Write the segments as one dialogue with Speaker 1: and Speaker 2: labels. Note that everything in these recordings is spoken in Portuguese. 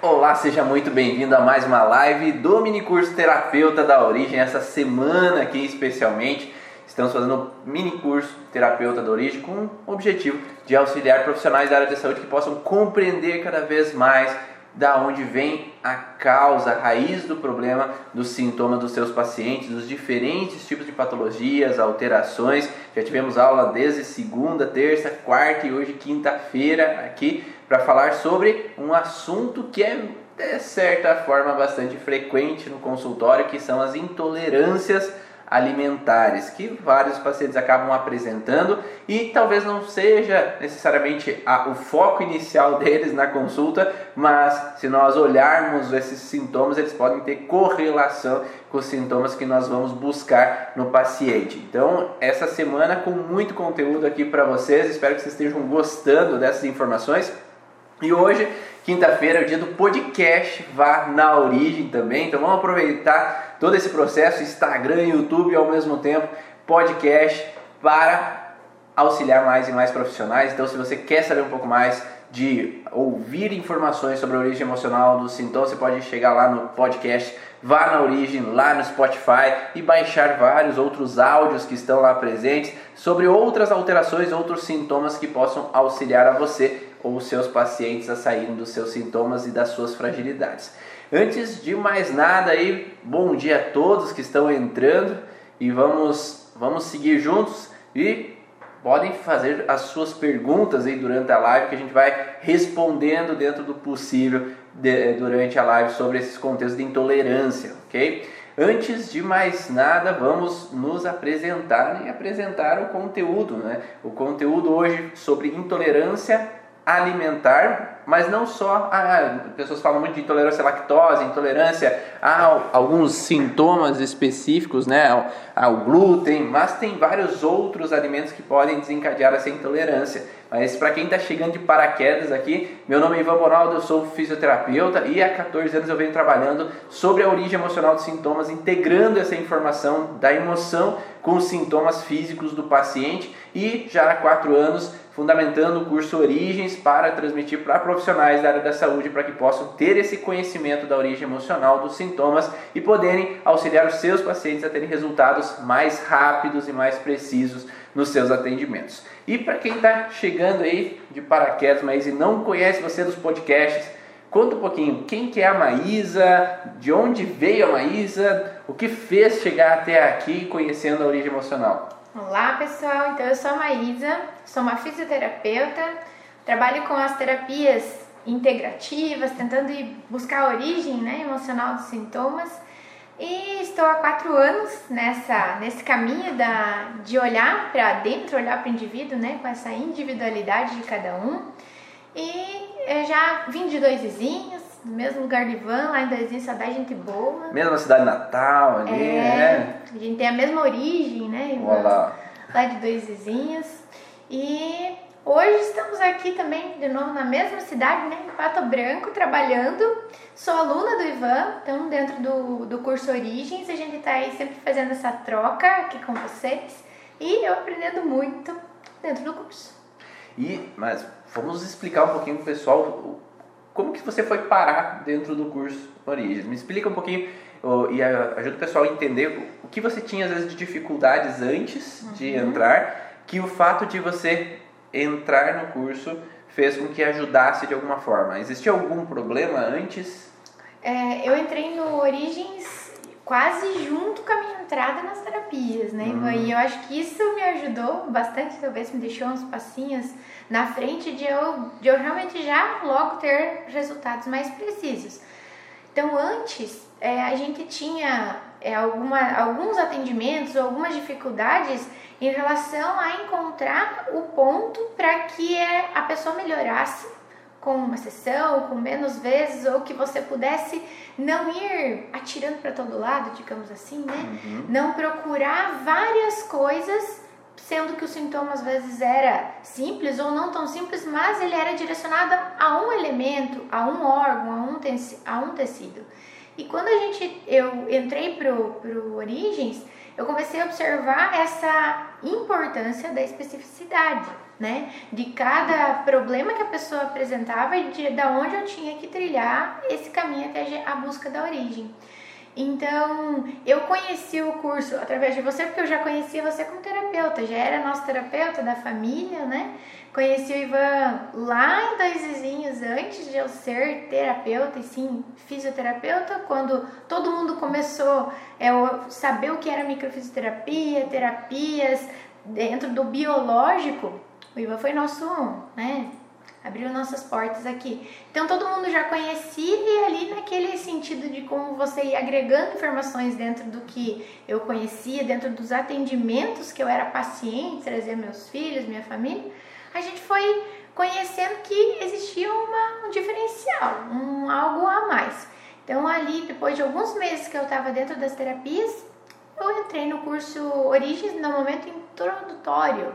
Speaker 1: Olá, seja muito bem-vindo a mais uma live do mini curso Terapeuta da Origem. Essa semana aqui especialmente estamos fazendo um mini curso Terapeuta da Origem com o objetivo de auxiliar profissionais da área de saúde que possam compreender cada vez mais da onde vem a causa, a raiz do problema dos sintomas dos seus pacientes, dos diferentes tipos de patologias, alterações. Já tivemos aula desde segunda, terça, quarta e hoje quinta-feira aqui para falar sobre um assunto que é de certa forma bastante frequente no consultório, que são as intolerâncias alimentares que vários pacientes acabam apresentando e talvez não seja necessariamente a, o foco inicial deles na consulta, mas se nós olharmos esses sintomas, eles podem ter correlação com os sintomas que nós vamos buscar no paciente. Então, essa semana com muito conteúdo aqui para vocês, espero que vocês estejam gostando dessas informações. E hoje, quinta-feira, é o dia do podcast Vá na Origem também. Então vamos aproveitar todo esse processo, Instagram, YouTube ao mesmo tempo, podcast para auxiliar mais e mais profissionais. Então se você quer saber um pouco mais de ouvir informações sobre a origem emocional do sintoma, você pode chegar lá no podcast Vá na Origem, lá no Spotify e baixar vários outros áudios que estão lá presentes sobre outras alterações, outros sintomas que possam auxiliar a você ou seus pacientes a saírem dos seus sintomas e das suas fragilidades. Antes de mais nada aí, bom dia a todos que estão entrando e vamos vamos seguir juntos e podem fazer as suas perguntas aí durante a live que a gente vai respondendo dentro do possível de, durante a live sobre esses contextos de intolerância, ok? Antes de mais nada, vamos nos apresentar e apresentar o conteúdo, né? O conteúdo hoje sobre intolerância alimentar, mas não só. Ah, pessoas falam muito de intolerância à lactose, intolerância a alguns sintomas específicos, né, ao, ao glúten, mas tem vários outros alimentos que podem desencadear essa intolerância. Mas para quem está chegando de paraquedas aqui, meu nome é Ivan Bonaldo, eu sou fisioterapeuta e há 14 anos eu venho trabalhando sobre a origem emocional dos sintomas, integrando essa informação da emoção com os sintomas físicos do paciente e já há 4 anos fundamentando o curso Origens para transmitir para profissionais da área da saúde para que possam ter esse conhecimento da origem emocional dos sintomas e poderem auxiliar os seus pacientes a terem resultados mais rápidos e mais precisos nos seus atendimentos. E para quem está chegando aí de paraquedas, mas e não conhece você dos podcasts, conta um pouquinho quem que é a Maísa, de onde veio a Maísa, o que fez chegar até aqui conhecendo a origem emocional.
Speaker 2: Olá pessoal, então eu sou a Maísa, sou uma fisioterapeuta, trabalho com as terapias integrativas, tentando buscar a origem né, emocional dos sintomas e estou há quatro anos nessa, nesse caminho da, de olhar para dentro, olhar para o indivíduo, né, com essa individualidade de cada um. E eu já vim de dois vizinhos, no mesmo lugar de Ivan, lá em Dois Vizinhos, cidade gente boa.
Speaker 1: Mesma cidade natal ali, é, né?
Speaker 2: A gente tem a mesma origem, né?
Speaker 1: Olá.
Speaker 2: Lá de Dois Vizinhos. E hoje estamos aqui também, de novo, na mesma cidade, né, em Pato Branco, trabalhando. Sou aluna do Ivan, então dentro do, do curso Origens, a gente está aí sempre fazendo essa troca aqui com vocês. E eu aprendendo muito dentro do curso.
Speaker 1: E, mas vamos explicar um pouquinho pro pessoal como que você foi parar dentro do curso Origens? Me explica um pouquinho e ajuda o pessoal a entender o que você tinha às vezes de dificuldades antes uhum. de entrar, que o fato de você entrar no curso fez com que ajudasse de alguma forma. Existia algum problema antes?
Speaker 2: É, eu entrei no Origens quase junto com a minha entrada nas terapias, né? Uhum. E eu acho que isso me ajudou bastante, talvez me deixou uns passinhos na frente de eu, de eu realmente já logo ter resultados mais precisos. Então, antes, é, a gente tinha é, alguma, alguns atendimentos ou algumas dificuldades em relação a encontrar o ponto para que é, a pessoa melhorasse com uma sessão, com menos vezes, ou que você pudesse não ir atirando para todo lado, digamos assim, né? Uhum. Não procurar várias coisas sendo que o sintoma às vezes era simples ou não tão simples, mas ele era direcionado a um elemento, a um órgão, a um, a um tecido. E quando a gente, eu entrei pro, pro Origens, eu comecei a observar essa importância da especificidade. né? De cada problema que a pessoa apresentava e de da onde eu tinha que trilhar esse caminho até a busca da origem. Então, eu conheci o curso através de você, porque eu já conhecia você como terapeuta, já era nosso terapeuta da família, né? Conheci o Ivan lá em Dois Vizinhos, antes de eu ser terapeuta, e sim, fisioterapeuta, quando todo mundo começou é, a saber o que era microfisioterapia, terapias dentro do biológico, o Ivan foi nosso, né, abriu nossas portas aqui. Então todo mundo já conhecia e ali naquele sentido de como você ia agregando informações dentro do que eu conhecia, dentro dos atendimentos que eu era paciente, trazer meus filhos, minha família, a gente foi conhecendo que existia uma, um diferencial, um algo a mais. Então ali, depois de alguns meses que eu estava dentro das terapias, eu entrei no curso Origens no momento introdutório.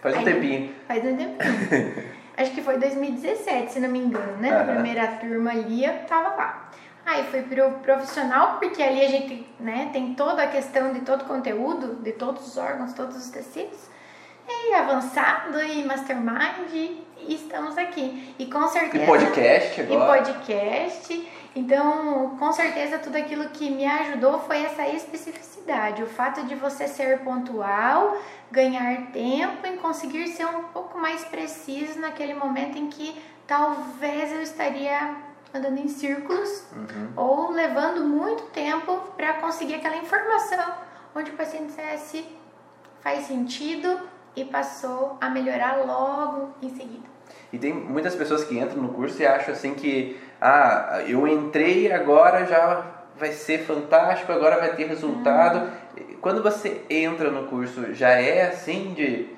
Speaker 1: Faz um Aí, tempinho.
Speaker 2: Faz um tempinho. acho que foi 2017, se não me engano, né? Na primeira turma ali eu tava lá. Aí fui pro profissional, porque ali a gente né, tem toda a questão de todo o conteúdo, de todos os órgãos, todos os tecidos. E avançado e mastermind, e estamos aqui. E com certeza.
Speaker 1: E podcast agora.
Speaker 2: E podcast. Então, com certeza, tudo aquilo que me ajudou foi essa especificidade, o fato de você ser pontual, ganhar tempo e conseguir ser um pouco mais preciso naquele momento em que talvez eu estaria andando em círculos uhum. ou levando muito tempo para conseguir aquela informação onde o paciente dissesse faz sentido e passou a melhorar logo em seguida.
Speaker 1: E tem muitas pessoas que entram no curso e acham assim que ah, eu entrei agora já vai ser fantástico, agora vai ter resultado. Uhum. Quando você entra no curso, já é assim de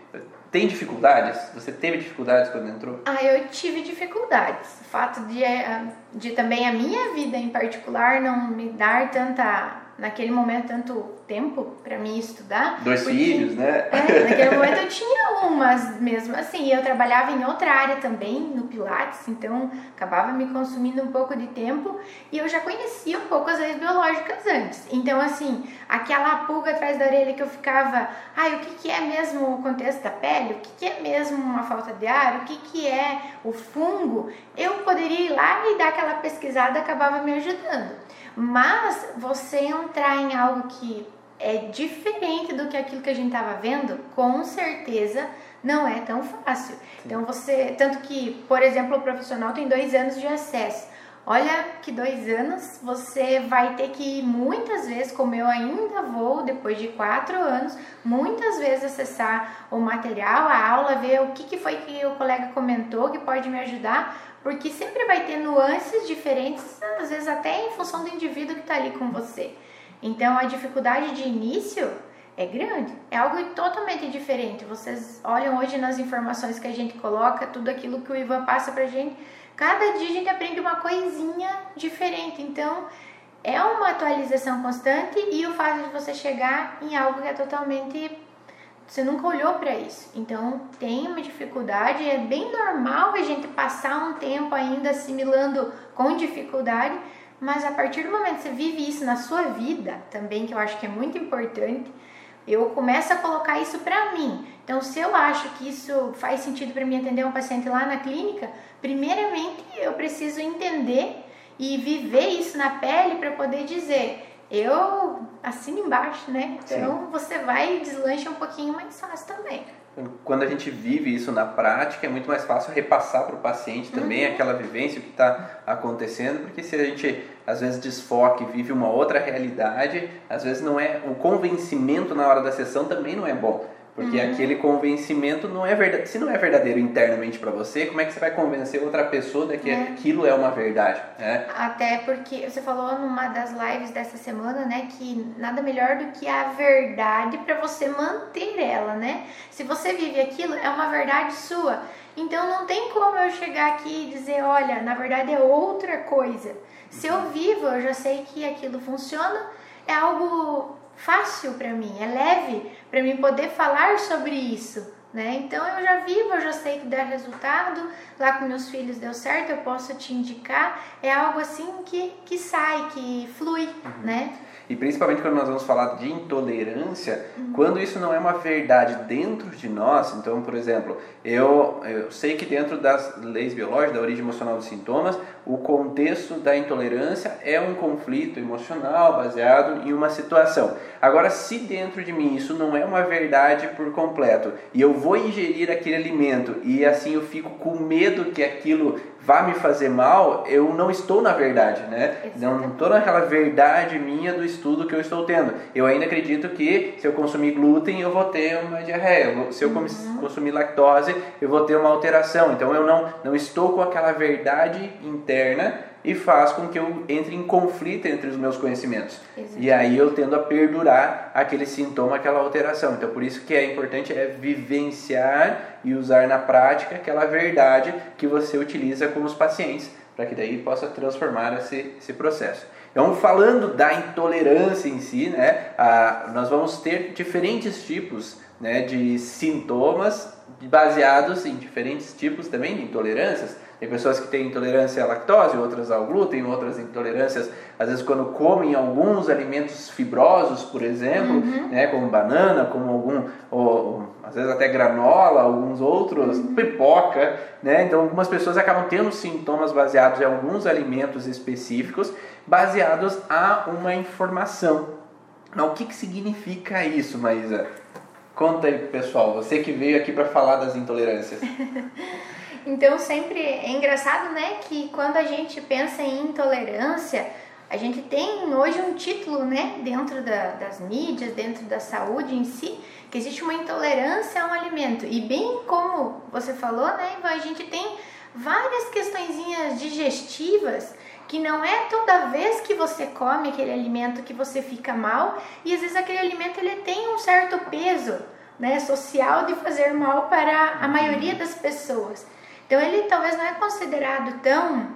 Speaker 1: tem dificuldades? Você teve dificuldades quando entrou?
Speaker 2: Ah, eu tive dificuldades. O fato de, eh, de também a minha vida em particular não me dar tanta naquele momento tanto tempo para mim estudar.
Speaker 1: Dois porque, filhos, né?
Speaker 2: É, naquele momento eu tinha umas mesmo assim. Eu trabalhava em outra área também, no Pilates, então acabava me consumindo um pouco de tempo e eu já conhecia um pouco as leis biológicas antes. Então, assim, aquela pulga atrás da orelha que eu ficava, ai, o que, que é mesmo o contexto da pele? O que, que é mesmo uma falta de ar? O que, que é o fungo? Eu poderia ir lá e dar aquela pesquisada acabava me ajudando. Mas você entrar em algo que é diferente do que aquilo que a gente estava vendo, com certeza não é tão fácil. Sim. Então você, tanto que, por exemplo, o profissional tem dois anos de acesso. Olha que dois anos você vai ter que muitas vezes, como eu ainda vou, depois de quatro anos, muitas vezes acessar o material, a aula, ver o que, foi que o colega comentou que pode me ajudar, porque sempre vai ter nuances diferentes, às vezes até em função do indivíduo que está ali com você. Então a dificuldade de início é grande, é algo totalmente diferente. Vocês olham hoje nas informações que a gente coloca, tudo aquilo que o Ivan passa pra gente, cada dia a gente aprende uma coisinha diferente. Então é uma atualização constante e o fato de você chegar em algo que é totalmente você nunca olhou para isso. Então tem uma dificuldade, é bem normal a gente passar um tempo ainda assimilando com dificuldade, mas a partir do momento que você vive isso na sua vida, também que eu acho que é muito importante, eu começo a colocar isso para mim. Então, se eu acho que isso faz sentido para mim atender um paciente lá na clínica, primeiramente eu preciso entender e viver isso na pele para poder dizer eu assino embaixo, né? Então Sim. você vai e deslancha um pouquinho mais fácil também.
Speaker 1: Quando a gente vive isso na prática, é muito mais fácil repassar para o paciente também uhum. aquela vivência, o que está acontecendo, porque se a gente às vezes desfoca e vive uma outra realidade, às vezes não é o convencimento na hora da sessão também não é bom. Porque uhum. aquele convencimento não é verdade. Se não é verdadeiro internamente para você, como é que você vai convencer outra pessoa de que é. aquilo é uma verdade? Né?
Speaker 2: Até porque você falou numa das lives dessa semana, né, que nada melhor do que a verdade para você manter ela, né? Se você vive aquilo, é uma verdade sua. Então não tem como eu chegar aqui e dizer, olha, na verdade é outra coisa. Se eu vivo, eu já sei que aquilo funciona, é algo fácil para mim, é leve para mim poder falar sobre isso, Né? Então eu já vivo, eu já sei que dá resultado, lá com meus filhos deu certo, eu posso te indicar, é algo assim que, que sai, que flui, uhum. né?
Speaker 1: E principalmente quando nós vamos falar de intolerância, uhum. quando isso não é uma verdade dentro de nós, então, por exemplo, eu, eu sei que dentro das leis biológicas, da origem emocional dos sintomas, o contexto da intolerância é um conflito emocional baseado em uma situação. Agora, se dentro de mim isso não é uma verdade por completo e eu vou ingerir aquele alimento e assim eu fico com medo que aquilo vá me fazer mal, eu não estou na verdade, né? Não estou naquela verdade minha do estudo que eu estou tendo. Eu ainda acredito que se eu consumir glúten, eu vou ter uma diarreia. Se eu uhum. consumir lactose, eu vou ter uma alteração. Então eu não, não estou com aquela verdade interna e faz com que eu entre em conflito entre os meus conhecimentos. Exatamente. E aí eu tendo a perdurar aquele sintoma, aquela alteração. Então por isso que é importante é vivenciar e usar na prática aquela verdade que você utiliza com os pacientes, para que daí possa transformar esse, esse processo. Então, falando da intolerância em si, né, a, nós vamos ter diferentes tipos né, de sintomas baseados em diferentes tipos também de intolerâncias. Tem pessoas que têm intolerância à lactose, outras ao glúten, outras intolerâncias, às vezes quando comem alguns alimentos fibrosos, por exemplo, uhum. né, como banana, como algum, ou, às vezes até granola, alguns outros, uhum. pipoca, né? Então algumas pessoas acabam tendo sintomas baseados em alguns alimentos específicos, baseados a uma informação. Mas o que, que significa isso, Maísa? Conta aí, pessoal, você que veio aqui para falar das intolerâncias.
Speaker 2: Então sempre é engraçado, né, que quando a gente pensa em intolerância, a gente tem hoje um título, né, dentro da, das mídias, dentro da saúde em si, que existe uma intolerância a um alimento. E bem como você falou, né, a gente tem várias questõezinhas digestivas que não é toda vez que você come aquele alimento que você fica mal e às vezes aquele alimento ele tem um certo peso né, social de fazer mal para a maioria das pessoas. Então ele talvez não é considerado tão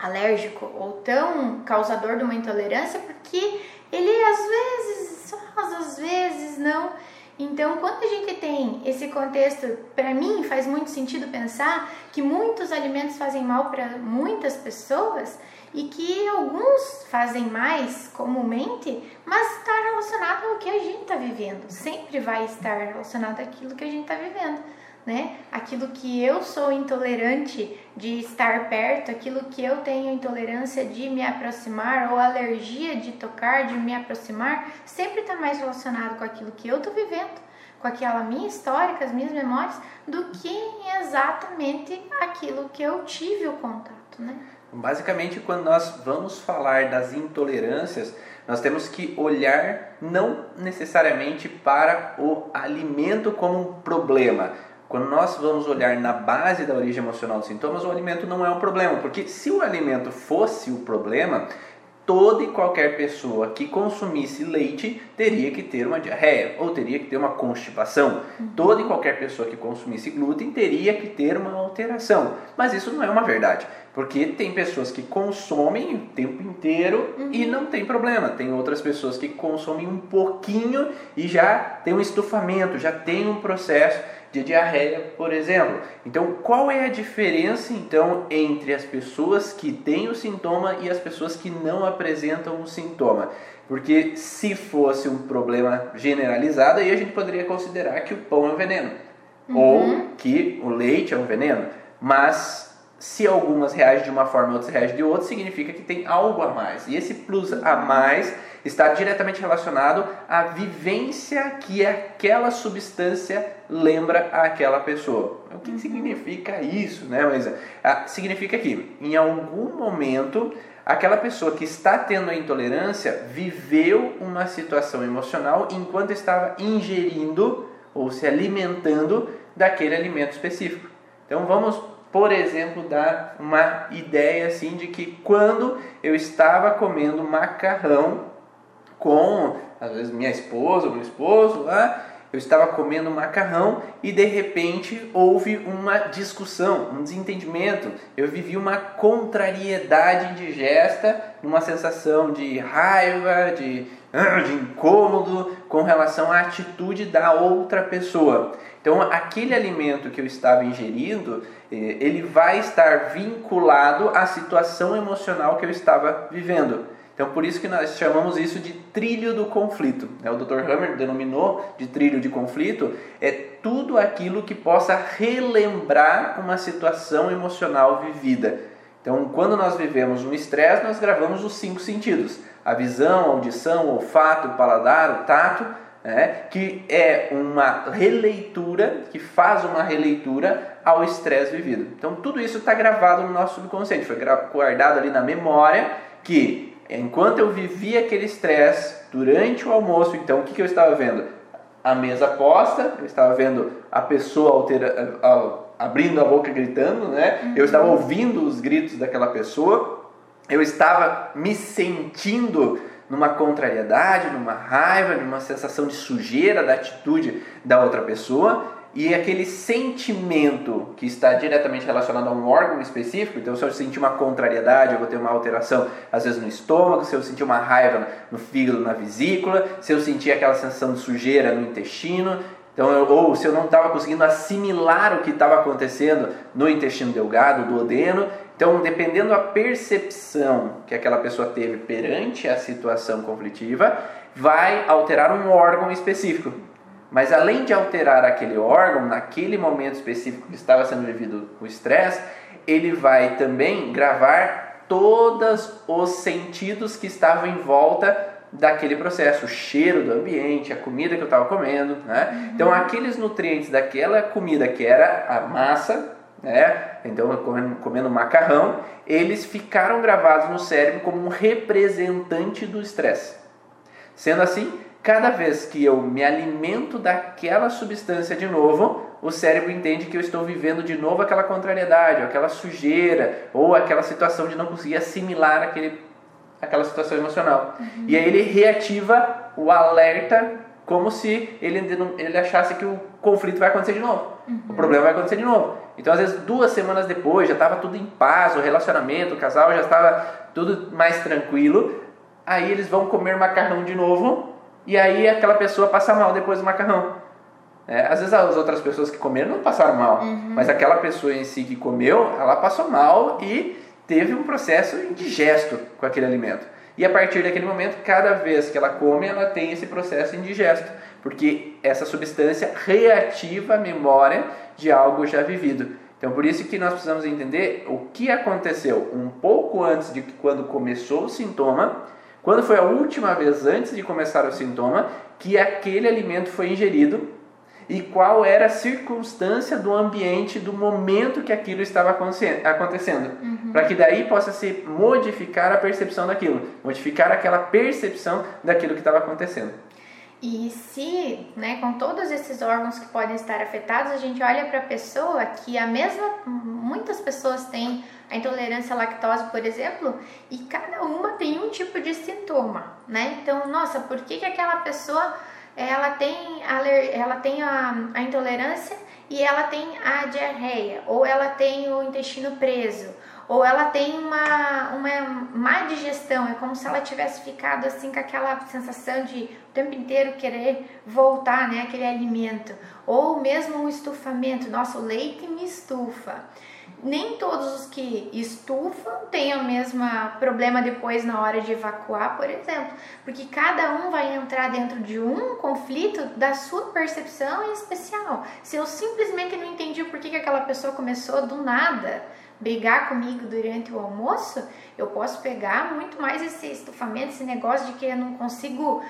Speaker 2: alérgico ou tão causador de uma intolerância porque ele às vezes, às vezes não. Então, quando a gente tem esse contexto, para mim faz muito sentido pensar que muitos alimentos fazem mal para muitas pessoas e que alguns fazem mais comumente, mas está relacionado ao que a gente está vivendo. Sempre vai estar relacionado àquilo que a gente está vivendo né? Aquilo que eu sou intolerante de estar perto, aquilo que eu tenho intolerância de me aproximar ou alergia de tocar, de me aproximar, sempre está mais relacionado com aquilo que eu estou vivendo, com aquela minha história, com as minhas memórias, do que exatamente aquilo que eu tive o contato, né?
Speaker 1: Basicamente, quando nós vamos falar das intolerâncias, nós temos que olhar não necessariamente para o alimento como um problema, quando nós vamos olhar na base da origem emocional dos sintomas, o alimento não é um problema, porque se o alimento fosse o problema, toda e qualquer pessoa que consumisse leite teria que ter uma diarreia ou teria que ter uma constipação. Uhum. Toda e qualquer pessoa que consumisse glúten teria que ter uma alteração. Mas isso não é uma verdade, porque tem pessoas que consomem o tempo inteiro uhum. e não tem problema. Tem outras pessoas que consomem um pouquinho e já tem um estufamento, já tem um processo de diarreia, por exemplo. Então, qual é a diferença então entre as pessoas que têm o sintoma e as pessoas que não apresentam o sintoma? Porque se fosse um problema generalizado, aí a gente poderia considerar que o pão é um veneno uhum. ou que o leite é um veneno. Mas se algumas reagem de uma forma e outras reagem de outra, significa que tem algo a mais. E esse plus a mais está diretamente relacionado à vivência que aquela substância lembra àquela pessoa. O que significa isso, né, Mas ah, significa que em algum momento aquela pessoa que está tendo a intolerância viveu uma situação emocional enquanto estava ingerindo ou se alimentando daquele alimento específico. Então vamos por exemplo, dar uma ideia assim de que quando eu estava comendo macarrão com, às vezes, minha esposa ou meu esposo lá, eu estava comendo macarrão e de repente houve uma discussão, um desentendimento. Eu vivi uma contrariedade indigesta, uma sensação de raiva, de ah, de incômodo com relação à atitude da outra pessoa. Então, aquele alimento que eu estava ingerindo, eh, ele vai estar vinculado à situação emocional que eu estava vivendo. Então, por isso que nós chamamos isso de trilho do conflito. Né? O Dr. Hammer denominou de trilho de conflito é tudo aquilo que possa relembrar uma situação emocional vivida. Então, quando nós vivemos um estresse, nós gravamos os cinco sentidos: a visão, a audição, o olfato, o paladar, o tato, né? que é uma releitura, que faz uma releitura ao estresse vivido. Então, tudo isso está gravado no nosso subconsciente, foi guardado ali na memória que enquanto eu vivia aquele estresse durante o almoço, então o que, que eu estava vendo? A mesa posta, eu estava vendo a pessoa altera, abrindo a boca gritando, né? Uhum. Eu estava ouvindo os gritos daquela pessoa, eu estava me sentindo numa contrariedade, numa raiva, numa sensação de sujeira da atitude da outra pessoa e aquele sentimento que está diretamente relacionado a um órgão específico, então se eu sentir uma contrariedade, eu vou ter uma alteração às vezes no estômago, se eu sentir uma raiva no fígado, na vesícula, se eu sentir aquela sensação de sujeira no intestino, então, eu, ou se eu não estava conseguindo assimilar o que estava acontecendo no intestino delgado, do odeno, então dependendo da percepção que aquela pessoa teve perante a situação conflitiva, vai alterar um órgão específico. Mas além de alterar aquele órgão, naquele momento específico que estava sendo vivido o estresse, ele vai também gravar todos os sentidos que estavam em volta daquele processo, o cheiro do ambiente, a comida que eu estava comendo, né? Uhum. Então aqueles nutrientes daquela comida que era a massa, né? Então comendo, comendo macarrão, eles ficaram gravados no cérebro como um representante do estresse. Sendo assim, cada vez que eu me alimento daquela substância de novo, o cérebro entende que eu estou vivendo de novo aquela contrariedade, ou aquela sujeira, ou aquela situação de não conseguir assimilar aquele, aquela situação emocional. Uhum. E aí ele reativa o alerta como se ele, ele achasse que o conflito vai acontecer de novo, uhum. o problema vai acontecer de novo. Então, às vezes, duas semanas depois, já estava tudo em paz, o relacionamento, o casal já estava tudo mais tranquilo. Aí eles vão comer macarrão de novo e aí aquela pessoa passa mal depois do macarrão. É, às vezes as outras pessoas que comeram não passaram mal, uhum. mas aquela pessoa em si que comeu, ela passou mal e teve um processo indigesto com aquele alimento. E a partir daquele momento, cada vez que ela come, ela tem esse processo indigesto, porque essa substância reativa a memória de algo já vivido. Então, por isso que nós precisamos entender o que aconteceu um pouco antes de quando começou o sintoma quando foi a última vez antes de começar o sintoma que aquele alimento foi ingerido e qual era a circunstância do ambiente, do momento que aquilo estava acontecendo, uhum. para que daí possa se modificar a percepção daquilo, modificar aquela percepção daquilo que estava acontecendo.
Speaker 2: E se, né, com todos esses órgãos que podem estar afetados, a gente olha para a pessoa que a mesma, muitas pessoas têm a intolerância à lactose, por exemplo, e cada uma tem um tipo de sintoma, né? Então, nossa, por que, que aquela pessoa ela tem, a, ela tem a, a intolerância e ela tem a diarreia, ou ela tem o intestino preso, ou ela tem uma, uma má digestão, é como se ela tivesse ficado assim com aquela sensação de o tempo inteiro querer voltar, né, aquele alimento, ou mesmo o estufamento, nosso leite me estufa. Nem todos os que estufam têm o mesmo problema depois na hora de evacuar, por exemplo, porque cada um vai entrar dentro de um conflito da sua percepção em especial. Se eu simplesmente não entendi por que, que aquela pessoa começou do nada, brigar comigo durante o almoço, eu posso pegar muito mais esse estufamento, esse negócio de que eu não consigo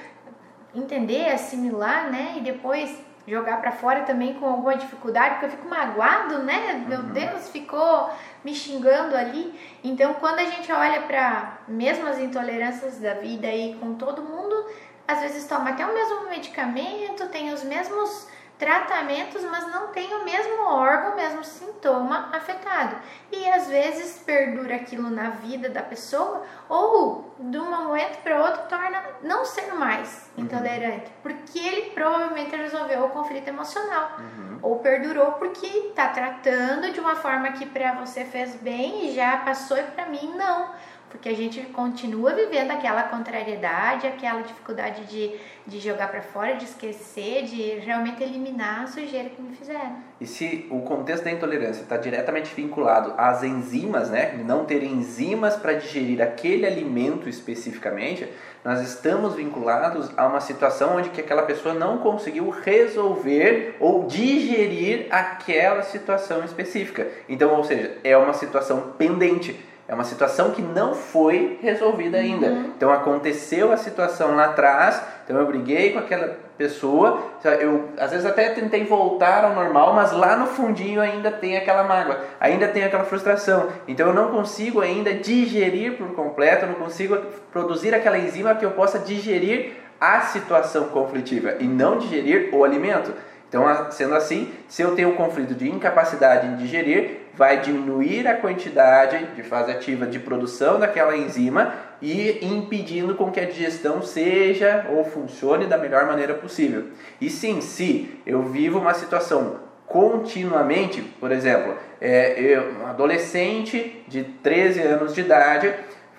Speaker 2: entender, assimilar, né? E depois jogar para fora também com alguma dificuldade, porque eu fico magoado, né? Meu uhum. Deus, ficou me xingando ali. Então, quando a gente olha para mesmo as intolerâncias da vida aí com todo mundo, às vezes toma até o mesmo medicamento, tem os mesmos tratamentos, mas não tem o mesmo órgão, o mesmo sintoma afetado. E às vezes perdura aquilo na vida da pessoa ou de um momento para outro torna não ser mais uhum. intolerante, porque ele provavelmente resolveu o conflito emocional. Uhum. Ou perdurou porque está tratando de uma forma que para você fez bem e já passou e para mim não porque a gente continua vivendo aquela contrariedade, aquela dificuldade de, de jogar para fora, de esquecer, de realmente eliminar a sujeira que me fizeram.
Speaker 1: E se o contexto da intolerância está diretamente vinculado às enzimas, né, não ter enzimas para digerir aquele alimento especificamente, nós estamos vinculados a uma situação onde que aquela pessoa não conseguiu resolver ou digerir aquela situação específica. Então, ou seja, é uma situação pendente é uma situação que não foi resolvida ainda. Uhum. Então aconteceu a situação lá atrás, então eu briguei com aquela pessoa, eu às vezes até tentei voltar ao normal, mas lá no fundinho ainda tem aquela mágoa, ainda tem aquela frustração. Então eu não consigo ainda digerir por completo, eu não consigo produzir aquela enzima que eu possa digerir a situação conflitiva e não digerir o alimento. Então, sendo assim, se eu tenho um conflito de incapacidade em digerir, vai diminuir a quantidade de fase ativa de produção daquela enzima e impedindo com que a digestão seja ou funcione da melhor maneira possível. E sim, se eu vivo uma situação continuamente, por exemplo, é, eu, um adolescente de 13 anos de idade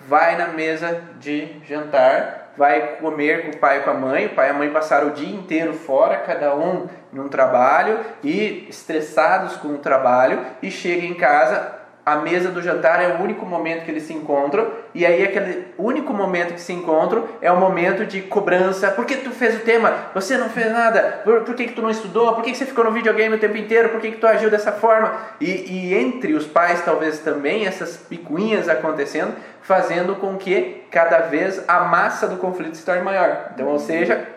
Speaker 1: vai na mesa de jantar vai comer com o pai e com a mãe, o pai e a mãe passaram o dia inteiro fora, cada um num trabalho e estressados com o trabalho e chega em casa, a mesa do jantar é o único momento que eles se encontram e aí aquele único momento que se encontram é o momento de cobrança. Por que tu fez o tema? Você não fez nada. Por, por que, que tu não estudou? Por que, que você ficou no videogame o tempo inteiro? Por que, que tu agiu dessa forma? E, e entre os pais talvez também essas picuinhas acontecendo, fazendo com que cada vez a massa do conflito se torne maior. Então, ou seja,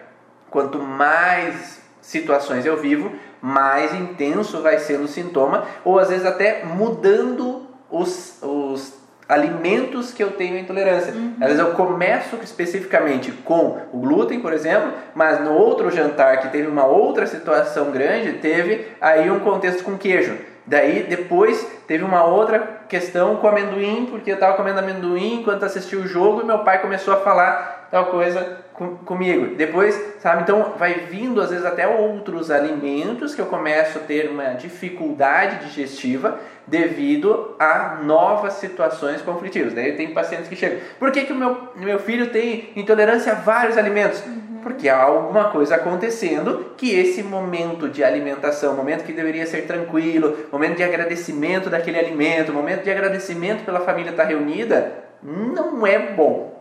Speaker 1: quanto mais situações eu vivo, mais intenso vai sendo o sintoma, ou às vezes até mudando os, os alimentos que eu tenho intolerância. Uhum. Às vezes eu começo especificamente com o glúten, por exemplo, mas no outro jantar que teve uma outra situação grande, teve aí um contexto com queijo. Daí depois teve uma outra questão com amendoim, porque eu estava comendo amendoim enquanto assistia o jogo e meu pai começou a falar tal coisa com, comigo. Depois, sabe, então vai vindo às vezes até outros alimentos que eu começo a ter uma dificuldade digestiva devido a novas situações conflitivas. Daí tem pacientes que chegam, por que, que o meu, meu filho tem intolerância a vários alimentos? Uhum. Porque há alguma coisa acontecendo que esse momento de alimentação, momento que deveria ser tranquilo, momento de agradecimento daquele alimento, momento de agradecimento pela família estar reunida, não é bom.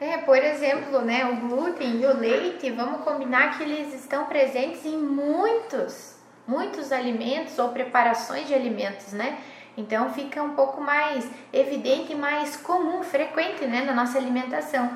Speaker 2: É, por exemplo, né, o glúten e o leite, vamos combinar que eles estão presentes em muitos, muitos alimentos ou preparações de alimentos, né? Então fica um pouco mais evidente mais comum, frequente, né, na nossa alimentação.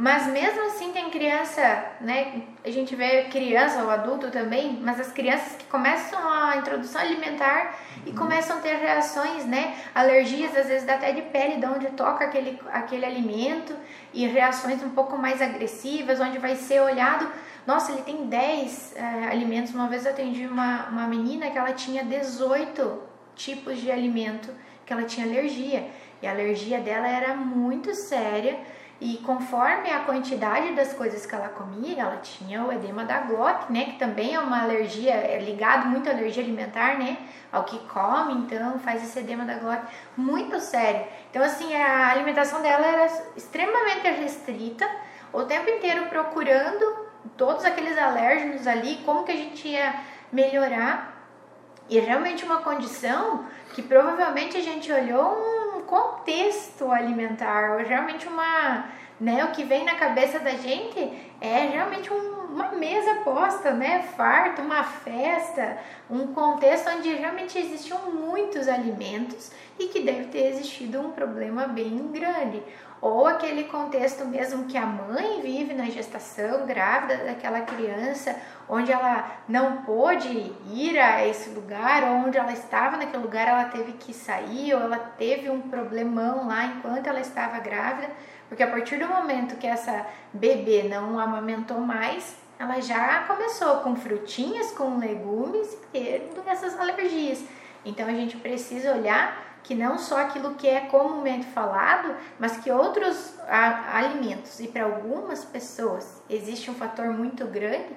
Speaker 2: Mas mesmo assim tem criança, né? A gente vê criança ou adulto também, mas as crianças que começam a introdução alimentar e começam a ter reações, né? Alergias, às vezes até de pele, de onde toca aquele, aquele alimento e reações um pouco mais agressivas, onde vai ser olhado. Nossa, ele tem 10 é, alimentos. Uma vez eu atendi uma, uma menina que ela tinha 18 tipos de alimento que ela tinha alergia. E a alergia dela era muito séria e conforme a quantidade das coisas que ela comia, ela tinha o edema da glote, né? Que também é uma alergia, é ligado muito à alergia alimentar, né? Ao que come, então faz esse edema da glote muito sério. Então, assim, a alimentação dela era extremamente restrita, o tempo inteiro procurando todos aqueles alérgenos ali, como que a gente ia melhorar. E é realmente uma condição que provavelmente a gente olhou um contexto alimentar, ou realmente uma, né, o que vem na cabeça da gente é realmente um, uma mesa posta, né, farta, uma festa, um contexto onde realmente existiam muitos alimentos e que deve ter existido um problema bem grande ou aquele contexto mesmo que a mãe vive na gestação grávida daquela criança, onde ela não pôde ir a esse lugar, ou onde ela estava naquele lugar, ela teve que sair, ou ela teve um problemão lá enquanto ela estava grávida, porque a partir do momento que essa bebê não amamentou mais, ela já começou com frutinhas, com legumes e tendo essas alergias. Então a gente precisa olhar que não só aquilo que é comumente falado, mas que outros alimentos e para algumas pessoas existe um fator muito grande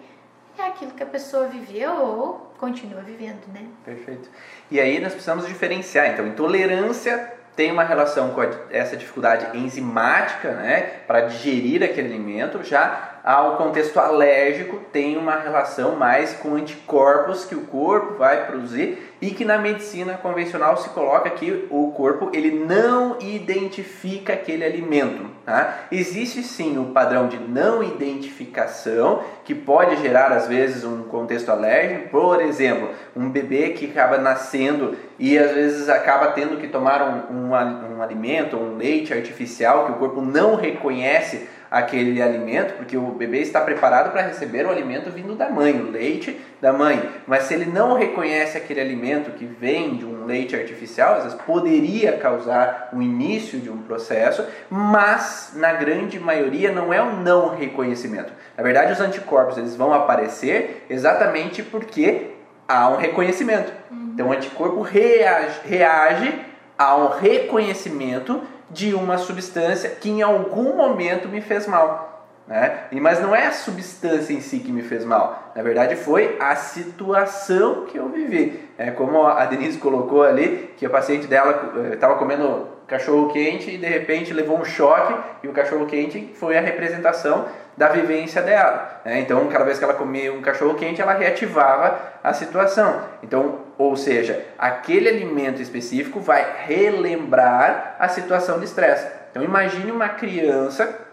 Speaker 2: é aquilo que a pessoa viveu ou continua vivendo, né?
Speaker 1: Perfeito. E aí nós precisamos diferenciar, então, intolerância tem uma relação com essa dificuldade enzimática, né, para digerir aquele alimento, já ao contexto alérgico tem uma relação mais com anticorpos que o corpo vai produzir e que na medicina convencional se coloca que o corpo ele não identifica aquele alimento. Tá? Existe sim o padrão de não identificação que pode gerar às vezes um contexto alérgico, por exemplo, um bebê que acaba nascendo e às vezes acaba tendo que tomar um, um, um alimento, um leite artificial que o corpo não reconhece aquele alimento, porque o bebê está preparado para receber o alimento vindo da mãe, o leite da mãe. Mas se ele não reconhece aquele alimento que vem de um leite artificial, às vezes poderia causar o início de um processo, mas na grande maioria não é um não reconhecimento. Na verdade, os anticorpos eles vão aparecer exatamente porque há um reconhecimento. Então, o anticorpo reage, reage a um reconhecimento de uma substância que em algum momento me fez mal. Né? Mas não é a substância em si que me fez mal. Na verdade, foi a situação que eu vivi. É como a Denise colocou ali, que a paciente dela estava eh, comendo cachorro quente e de repente levou um choque e o cachorro quente foi a representação da vivência dela. Né? Então, cada vez que ela comia um cachorro quente, ela reativava a situação. Então, ou seja, aquele alimento específico vai relembrar a situação de estresse. Então, imagine uma criança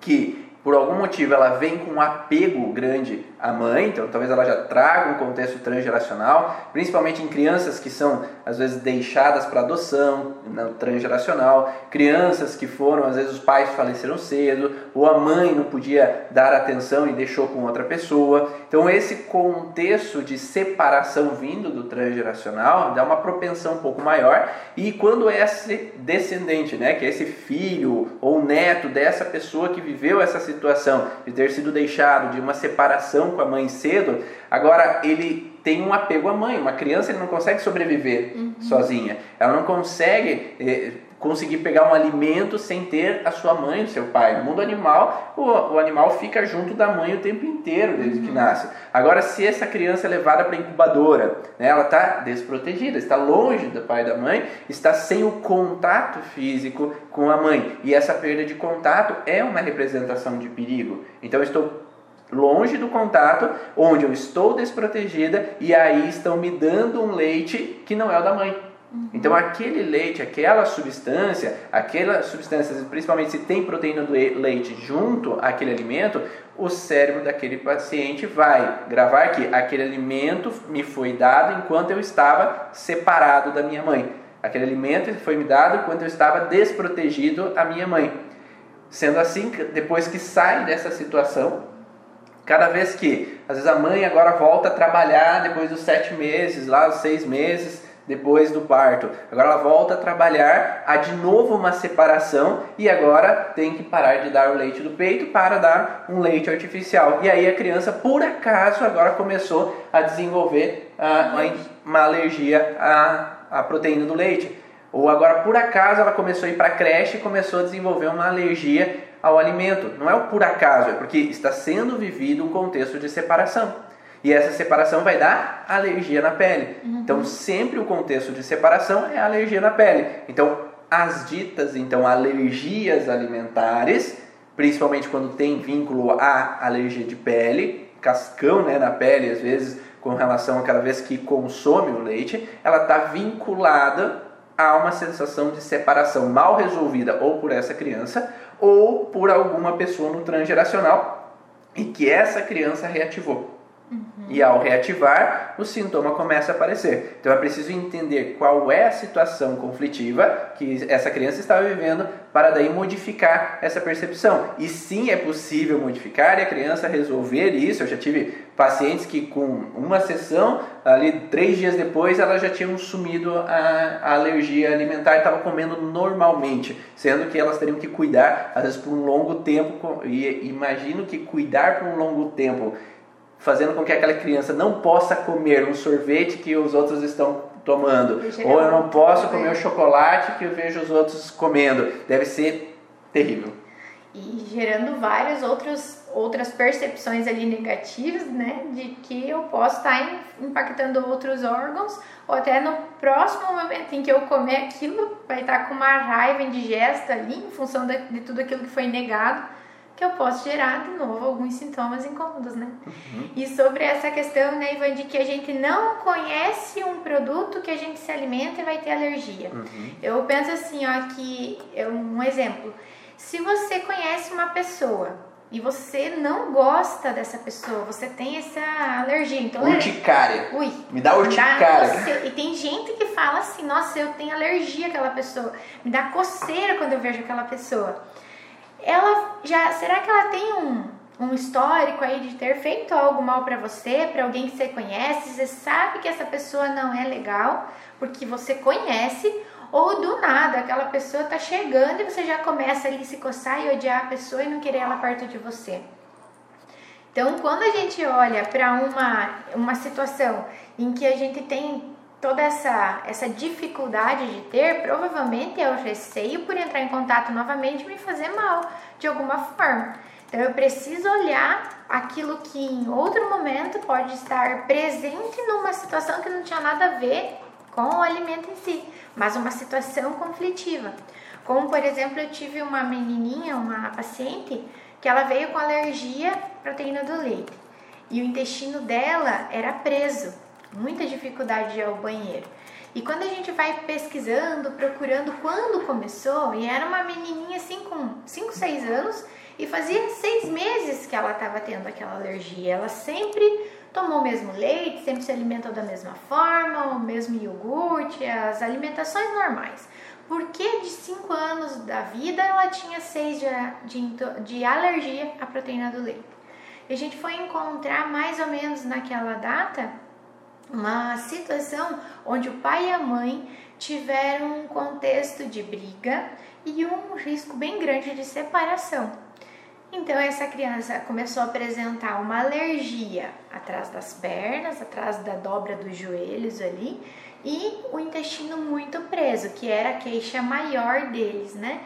Speaker 1: que por algum motivo ela vem com um apego grande à mãe, então talvez ela já traga um contexto transgeracional, principalmente em crianças que são às vezes deixadas para adoção, no transgeracional, crianças que foram, às vezes os pais faleceram cedo, ou a mãe não podia dar atenção e deixou com outra pessoa. Então esse contexto de separação vindo do transgeracional dá uma propensão um pouco maior e quando esse descendente, né, que é esse filho ou neto dessa pessoa que viveu essa situação de ter sido deixado de uma separação com a mãe cedo, agora ele tem um apego à mãe. Uma criança ele não consegue sobreviver uhum. sozinha. Ela não consegue eh, conseguir pegar um alimento sem ter a sua mãe, o seu pai. No mundo animal, o, o animal fica junto da mãe o tempo inteiro desde uhum. que nasce. Agora, se essa criança é levada para a incubadora, né, ela está desprotegida, está longe do pai e da mãe, está sem o contato físico com a mãe. E essa perda de contato é uma representação de perigo. Então, eu estou longe do contato, onde eu estou desprotegida e aí estão me dando um leite que não é o da mãe. Então aquele leite, aquela substância, aquela substância, principalmente se tem proteína do leite junto àquele alimento, o cérebro daquele paciente vai gravar que aquele alimento me foi dado enquanto eu estava separado da minha mãe. Aquele alimento foi me dado enquanto eu estava desprotegido à minha mãe. Sendo assim, depois que sai dessa situação, cada vez que, às vezes a mãe agora volta a trabalhar depois dos sete meses, lá os seis meses, depois do parto. Agora ela volta a trabalhar, há de novo uma separação e agora tem que parar de dar o leite do peito para dar um leite artificial. E aí a criança, por acaso, agora começou a desenvolver uh, uma alergia à, à proteína do leite. Ou agora, por acaso, ela começou a ir para a creche e começou a desenvolver uma alergia ao alimento. Não é o por acaso, é porque está sendo vivido um contexto de separação. E essa separação vai dar alergia na pele. Uhum. Então, sempre o contexto de separação é alergia na pele. Então, as ditas então alergias alimentares, principalmente quando tem vínculo à alergia de pele, cascão né, na pele, às vezes com relação a cada vez que consome o leite, ela está vinculada a uma sensação de separação mal resolvida ou por essa criança ou por alguma pessoa no transgeracional e que essa criança reativou. Uhum. E ao reativar, o sintoma começa a aparecer. Então é preciso entender qual é a situação conflitiva que essa criança estava vivendo para daí modificar essa percepção. E sim é possível modificar e a criança resolver isso. Eu já tive pacientes que com uma sessão, ali três dias depois, elas já tinham sumido a, a alergia alimentar e estavam comendo normalmente, sendo que elas teriam que cuidar, às vezes por um longo tempo. E imagino que cuidar por um longo tempo fazendo com que aquela criança não possa comer um sorvete que os outros estão tomando, ou eu não posso comer o chocolate que eu vejo os outros comendo. Deve ser terrível.
Speaker 2: e gerando várias outros, outras percepções ali negativas, né, de que eu posso estar impactando outros órgãos, ou até no próximo momento em que eu comer aquilo, vai estar com uma raiva indigesta ali, em função de, de tudo aquilo que foi negado, que eu posso gerar de novo alguns sintomas incômodos, né? Uhum. E sobre essa questão, né, Ivan, de que a gente não conhece um produto que a gente se alimenta e vai ter alergia. Uhum. Eu penso assim, ó, que um exemplo. Se você conhece uma pessoa e você não gosta dessa pessoa, você tem essa alergia, então
Speaker 1: urticária.
Speaker 2: Ui,
Speaker 1: me dá urticária.
Speaker 2: Dá, e tem gente que fala assim: "Nossa, eu tenho alergia àquela pessoa. Me dá coceira quando eu vejo aquela pessoa" ela já será que ela tem um, um histórico aí de ter feito algo mal para você, para alguém que você conhece, você sabe que essa pessoa não é legal, porque você conhece, ou do nada aquela pessoa tá chegando e você já começa ali se coçar e odiar a pessoa e não querer ela perto de você. Então, quando a gente olha para uma, uma situação em que a gente tem toda essa, essa dificuldade de ter, provavelmente é o receio por entrar em contato novamente e me fazer mal de alguma forma. Então eu preciso olhar aquilo que em outro momento pode estar presente numa situação que não tinha nada a ver com o alimento em si, mas uma situação conflitiva. Como por exemplo, eu tive uma menininha, uma paciente, que ela veio com alergia à proteína do leite. E o intestino dela era preso muita dificuldade de ir ao banheiro. E quando a gente vai pesquisando, procurando quando começou, e era uma menininha assim com 5, 6 anos, e fazia seis meses que ela estava tendo aquela alergia. Ela sempre tomou o mesmo leite, sempre se alimentou da mesma forma, o mesmo iogurte, as alimentações normais. Por que de 5 anos da vida ela tinha 6 de, de, de alergia à proteína do leite? E a gente foi encontrar mais ou menos naquela data uma situação onde o pai e a mãe tiveram um contexto de briga e um risco bem grande de separação. Então essa criança começou a apresentar uma alergia atrás das pernas, atrás da dobra dos joelhos ali, e o intestino muito preso, que era a queixa maior deles, né?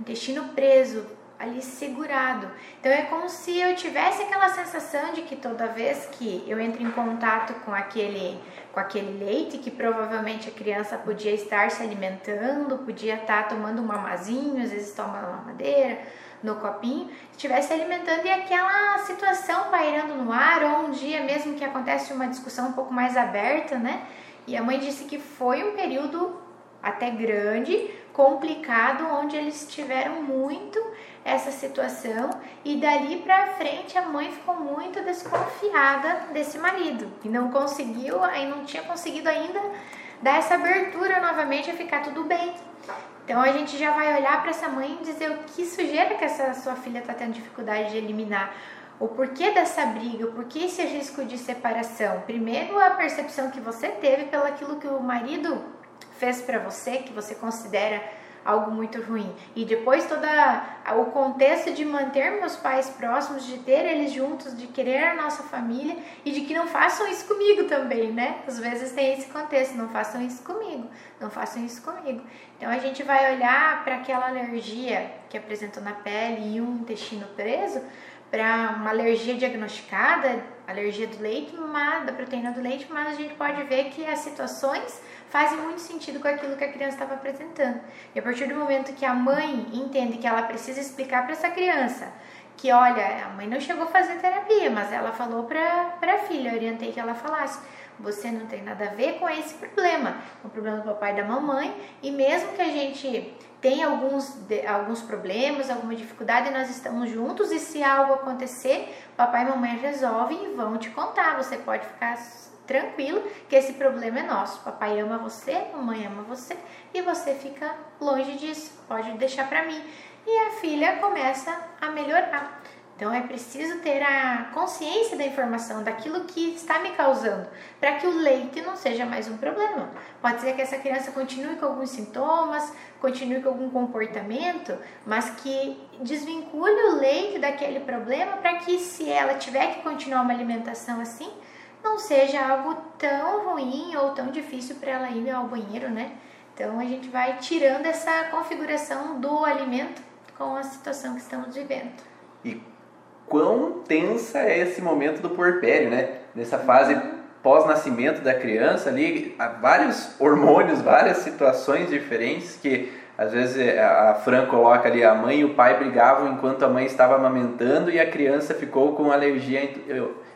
Speaker 2: Intestino preso, ali segurado. Então é como se eu tivesse aquela sensação de que toda vez que eu entro em contato com aquele com aquele leite que provavelmente a criança podia estar se alimentando, podia estar tomando um mamazinho, às vezes toma uma mamadeira no copinho, estivesse alimentando e aquela situação pairando no ar, ou um dia mesmo que acontece uma discussão um pouco mais aberta, né? E a mãe disse que foi um período até grande, complicado, onde eles tiveram muito essa situação e dali para frente a mãe ficou muito desconfiada desse marido e não conseguiu, aí não tinha conseguido ainda dar essa abertura novamente a ficar tudo bem. Então a gente já vai olhar para essa mãe e dizer o que sujeira que essa sua filha está tendo dificuldade de eliminar. O porquê dessa briga, o porquê esse risco de separação? Primeiro, a percepção que você teve pelo aquilo que o marido fez para você, que você considera algo muito ruim. E depois todo o contexto de manter meus pais próximos, de ter eles juntos, de querer a nossa família e de que não façam isso comigo também, né? Às vezes tem esse contexto, não façam isso comigo, não façam isso comigo. Então a gente vai olhar para aquela alergia que apresentou na pele e um intestino preso, para uma alergia diagnosticada, alergia do leite, uma, da proteína do leite, mas a gente pode ver que as situações fazem muito sentido com aquilo que a criança estava apresentando. E a partir do momento que a mãe entende que ela precisa explicar para essa criança que, olha, a mãe não chegou a fazer terapia, mas ela falou para a filha, orientei que ela falasse, você não tem nada a ver com esse problema, é um problema do papai e da mamãe, e mesmo que a gente tenha alguns, alguns problemas, alguma dificuldade, nós estamos juntos, e se algo acontecer, papai e mamãe resolvem e vão te contar, você pode ficar tranquilo que esse problema é nosso. Papai ama você, mamãe ama você e você fica longe disso. Pode deixar para mim. E a filha começa a melhorar. Então é preciso ter a consciência da informação daquilo que está me causando, para que o leite não seja mais um problema. Pode ser que essa criança continue com alguns sintomas, continue com algum comportamento, mas que desvincule o leite daquele problema para que se ela tiver que continuar uma alimentação assim, não seja algo tão ruim ou tão difícil para ela ir ao banheiro, né? Então a gente vai tirando essa configuração do alimento com a situação que estamos vivendo.
Speaker 1: E quão tensa é esse momento do puerpério, né? Nessa fase pós-nascimento da criança ali, há vários hormônios, várias situações diferentes que às vezes é, a Fran coloca ali a mãe e o pai brigavam enquanto a mãe estava amamentando e a criança ficou com alergia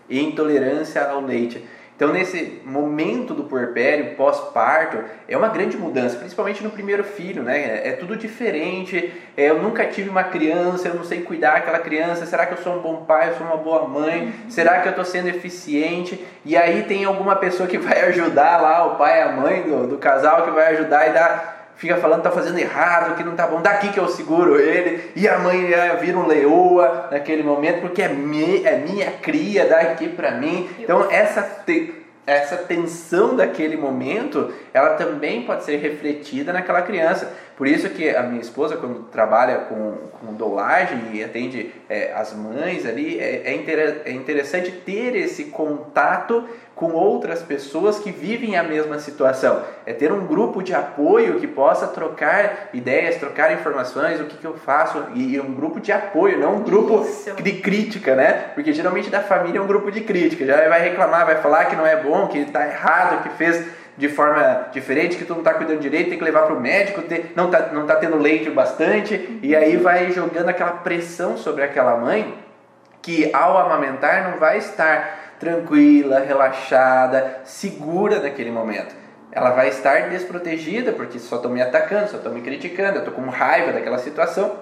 Speaker 1: e intolerância ao leite. Então, nesse momento do puerpério, pós-parto, é uma grande mudança, principalmente no primeiro filho, né? É tudo diferente. É, eu nunca tive uma criança, eu não sei cuidar daquela criança. Será que eu sou um bom pai? Eu sou uma boa mãe? Será que eu estou sendo eficiente? E aí tem alguma pessoa que vai ajudar lá, o pai e a mãe do, do casal, que vai ajudar e dar fica falando que tá fazendo errado, que não tá bom, daqui que eu seguro ele, e a mãe vira um leoa naquele momento, porque é, mi, é minha cria, daqui para mim. Então essa, te, essa tensão daquele momento, ela também pode ser refletida naquela criança. Por isso que a minha esposa, quando trabalha com, com dolagem e atende é, as mães ali, é, é, inter, é interessante ter esse contato com outras pessoas que vivem a mesma situação. É ter um grupo de apoio que possa trocar ideias, trocar informações, o que, que eu faço, e um grupo de apoio, não um grupo Isso. de crítica, né? Porque geralmente da família é um grupo de crítica, já vai reclamar, vai falar que não é bom, que está errado, que fez de forma diferente, que tu não está cuidando direito, tem que levar para o médico, ter, não está não tá tendo leite bastante, e aí vai jogando aquela pressão sobre aquela mãe que ao amamentar não vai estar tranquila, relaxada, segura naquele momento. Ela vai estar desprotegida porque só estão me atacando, só estão me criticando, eu estou com raiva daquela situação.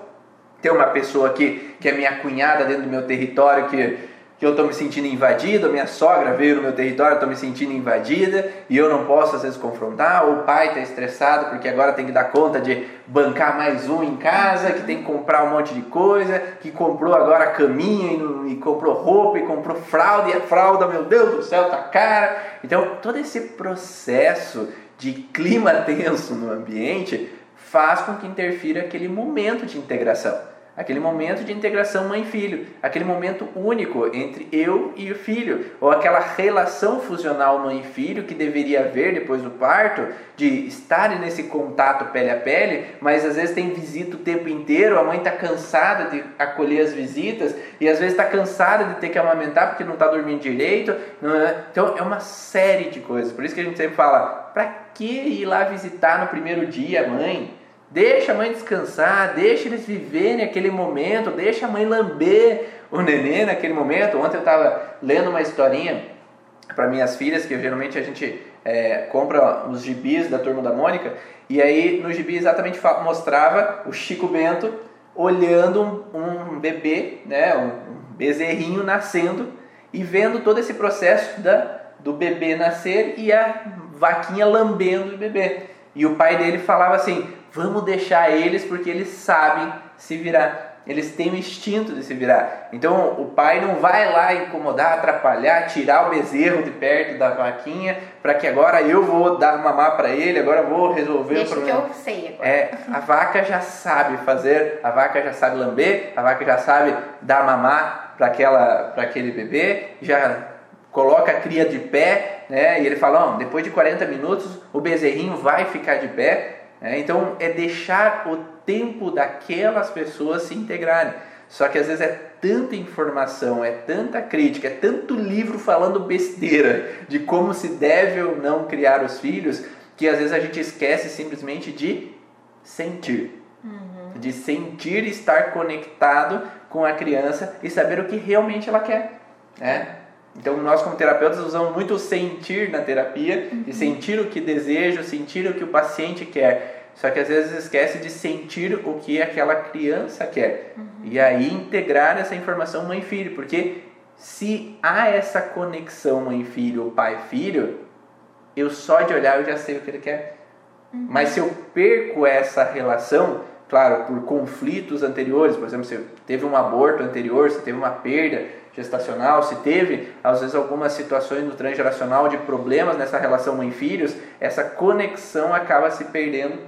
Speaker 1: Tem uma pessoa aqui que é minha cunhada dentro do meu território que que eu estou me sentindo invadido, a minha sogra veio no meu território, estou me sentindo invadida e eu não posso às vezes confrontar, ou o pai está estressado porque agora tem que dar conta de bancar mais um em casa, que tem que comprar um monte de coisa, que comprou agora caminha e, e comprou roupa e comprou fralda e a fralda, meu Deus do céu, tá cara. Então todo esse processo de clima tenso no ambiente faz com que interfira aquele momento de integração aquele momento de integração mãe-filho, aquele momento único entre eu e o filho, ou aquela relação fusional mãe-filho que deveria haver depois do parto, de estarem nesse contato pele a pele, mas às vezes tem visita o tempo inteiro, a mãe está cansada de acolher as visitas e às vezes está cansada de ter que amamentar porque não está dormindo direito. É? Então é uma série de coisas. Por isso que a gente sempre fala: para que ir lá visitar no primeiro dia, mãe? Deixa a mãe descansar, deixa eles viverem aquele momento, deixa a mãe lamber o nenê naquele momento. Ontem eu estava lendo uma historinha para minhas filhas, que geralmente a gente é, compra os gibis da Turma da Mônica, e aí no gibi exatamente mostrava o Chico Bento olhando um, um bebê, né, um bezerrinho nascendo e vendo todo esse processo da, do bebê nascer e a vaquinha lambendo o bebê. E o pai dele falava assim: Vamos deixar eles porque eles sabem se virar. Eles têm o instinto de se virar. Então o pai não vai lá incomodar, atrapalhar, tirar o bezerro de perto da vaquinha para que agora eu vou dar mamar para ele, agora eu vou resolver
Speaker 2: Deixa
Speaker 1: o problema.
Speaker 2: que eu sei agora.
Speaker 1: É, a vaca já sabe fazer, a vaca já sabe lamber, a vaca já sabe dar mamar para aquela para aquele bebê, já coloca a cria de pé, né? E ele fala, oh, depois de 40 minutos o bezerrinho vai ficar de pé é, então é deixar o tempo daquelas pessoas se integrarem. Só que às vezes é tanta informação, é tanta crítica, é tanto livro falando besteira de como se deve ou não criar os filhos, que às vezes a gente esquece simplesmente de sentir. Uhum. De sentir estar conectado com a criança e saber o que realmente ela quer. Né? Então, nós, como terapeutas, usamos muito o sentir na terapia, uhum. de sentir o que desejo, sentir o que o paciente quer. Só que às vezes esquece de sentir o que aquela criança quer. Uhum. E aí integrar essa informação mãe-filho, porque se há essa conexão mãe-filho ou pai-filho, eu só de olhar eu já sei o que ele quer. Uhum. Mas se eu perco essa relação, claro, por conflitos anteriores, por exemplo, se teve um aborto anterior, se teve uma perda, gestacional, se teve, às vezes, algumas situações no transgeracional de problemas nessa relação mãe-filhos, essa conexão acaba se perdendo.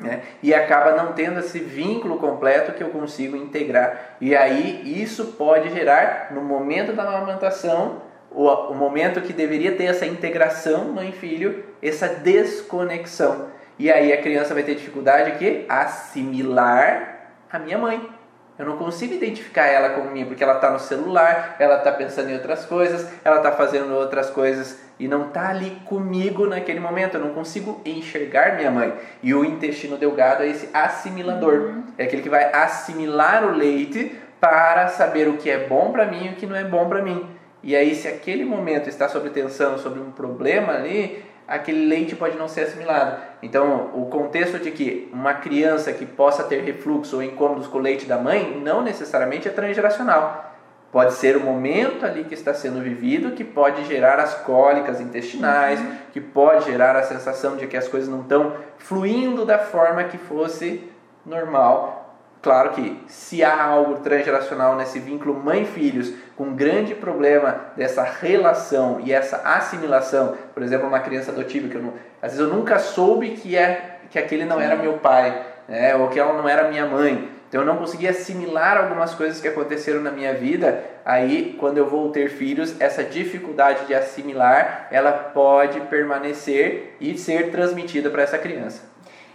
Speaker 1: Né? e acaba não tendo esse vínculo completo que eu consigo integrar. E aí isso pode gerar, no momento da amamentação, o, o momento que deveria ter essa integração mãe-filho, essa desconexão. E aí a criança vai ter dificuldade que assimilar a minha mãe. Eu não consigo identificar ela como minha, porque ela está no celular, ela está pensando em outras coisas, ela está fazendo outras coisas e não está ali comigo naquele momento. Eu não consigo enxergar minha mãe. E o intestino delgado é esse assimilador. Uhum. É aquele que vai assimilar o leite para saber o que é bom para mim e o que não é bom para mim. E aí, se aquele momento está sob tensão, sobre um problema ali, aquele leite pode não ser assimilado. Então, o contexto de que uma criança que possa ter refluxo ou incômodos com o leite da mãe não necessariamente é transgeracional. Pode ser o momento ali que está sendo vivido que pode gerar as cólicas intestinais, uhum. que pode gerar a sensação de que as coisas não estão fluindo da forma que fosse normal Claro que se há algo transgeracional nesse vínculo mãe-filhos, com um grande problema dessa relação e essa assimilação, por exemplo, uma criança adotiva que eu não, às vezes eu nunca soube que é que aquele não era meu pai, né, ou que ela não era minha mãe. Então eu não consegui assimilar algumas coisas que aconteceram na minha vida. Aí, quando eu vou ter filhos, essa dificuldade de assimilar, ela pode permanecer e ser transmitida para essa criança.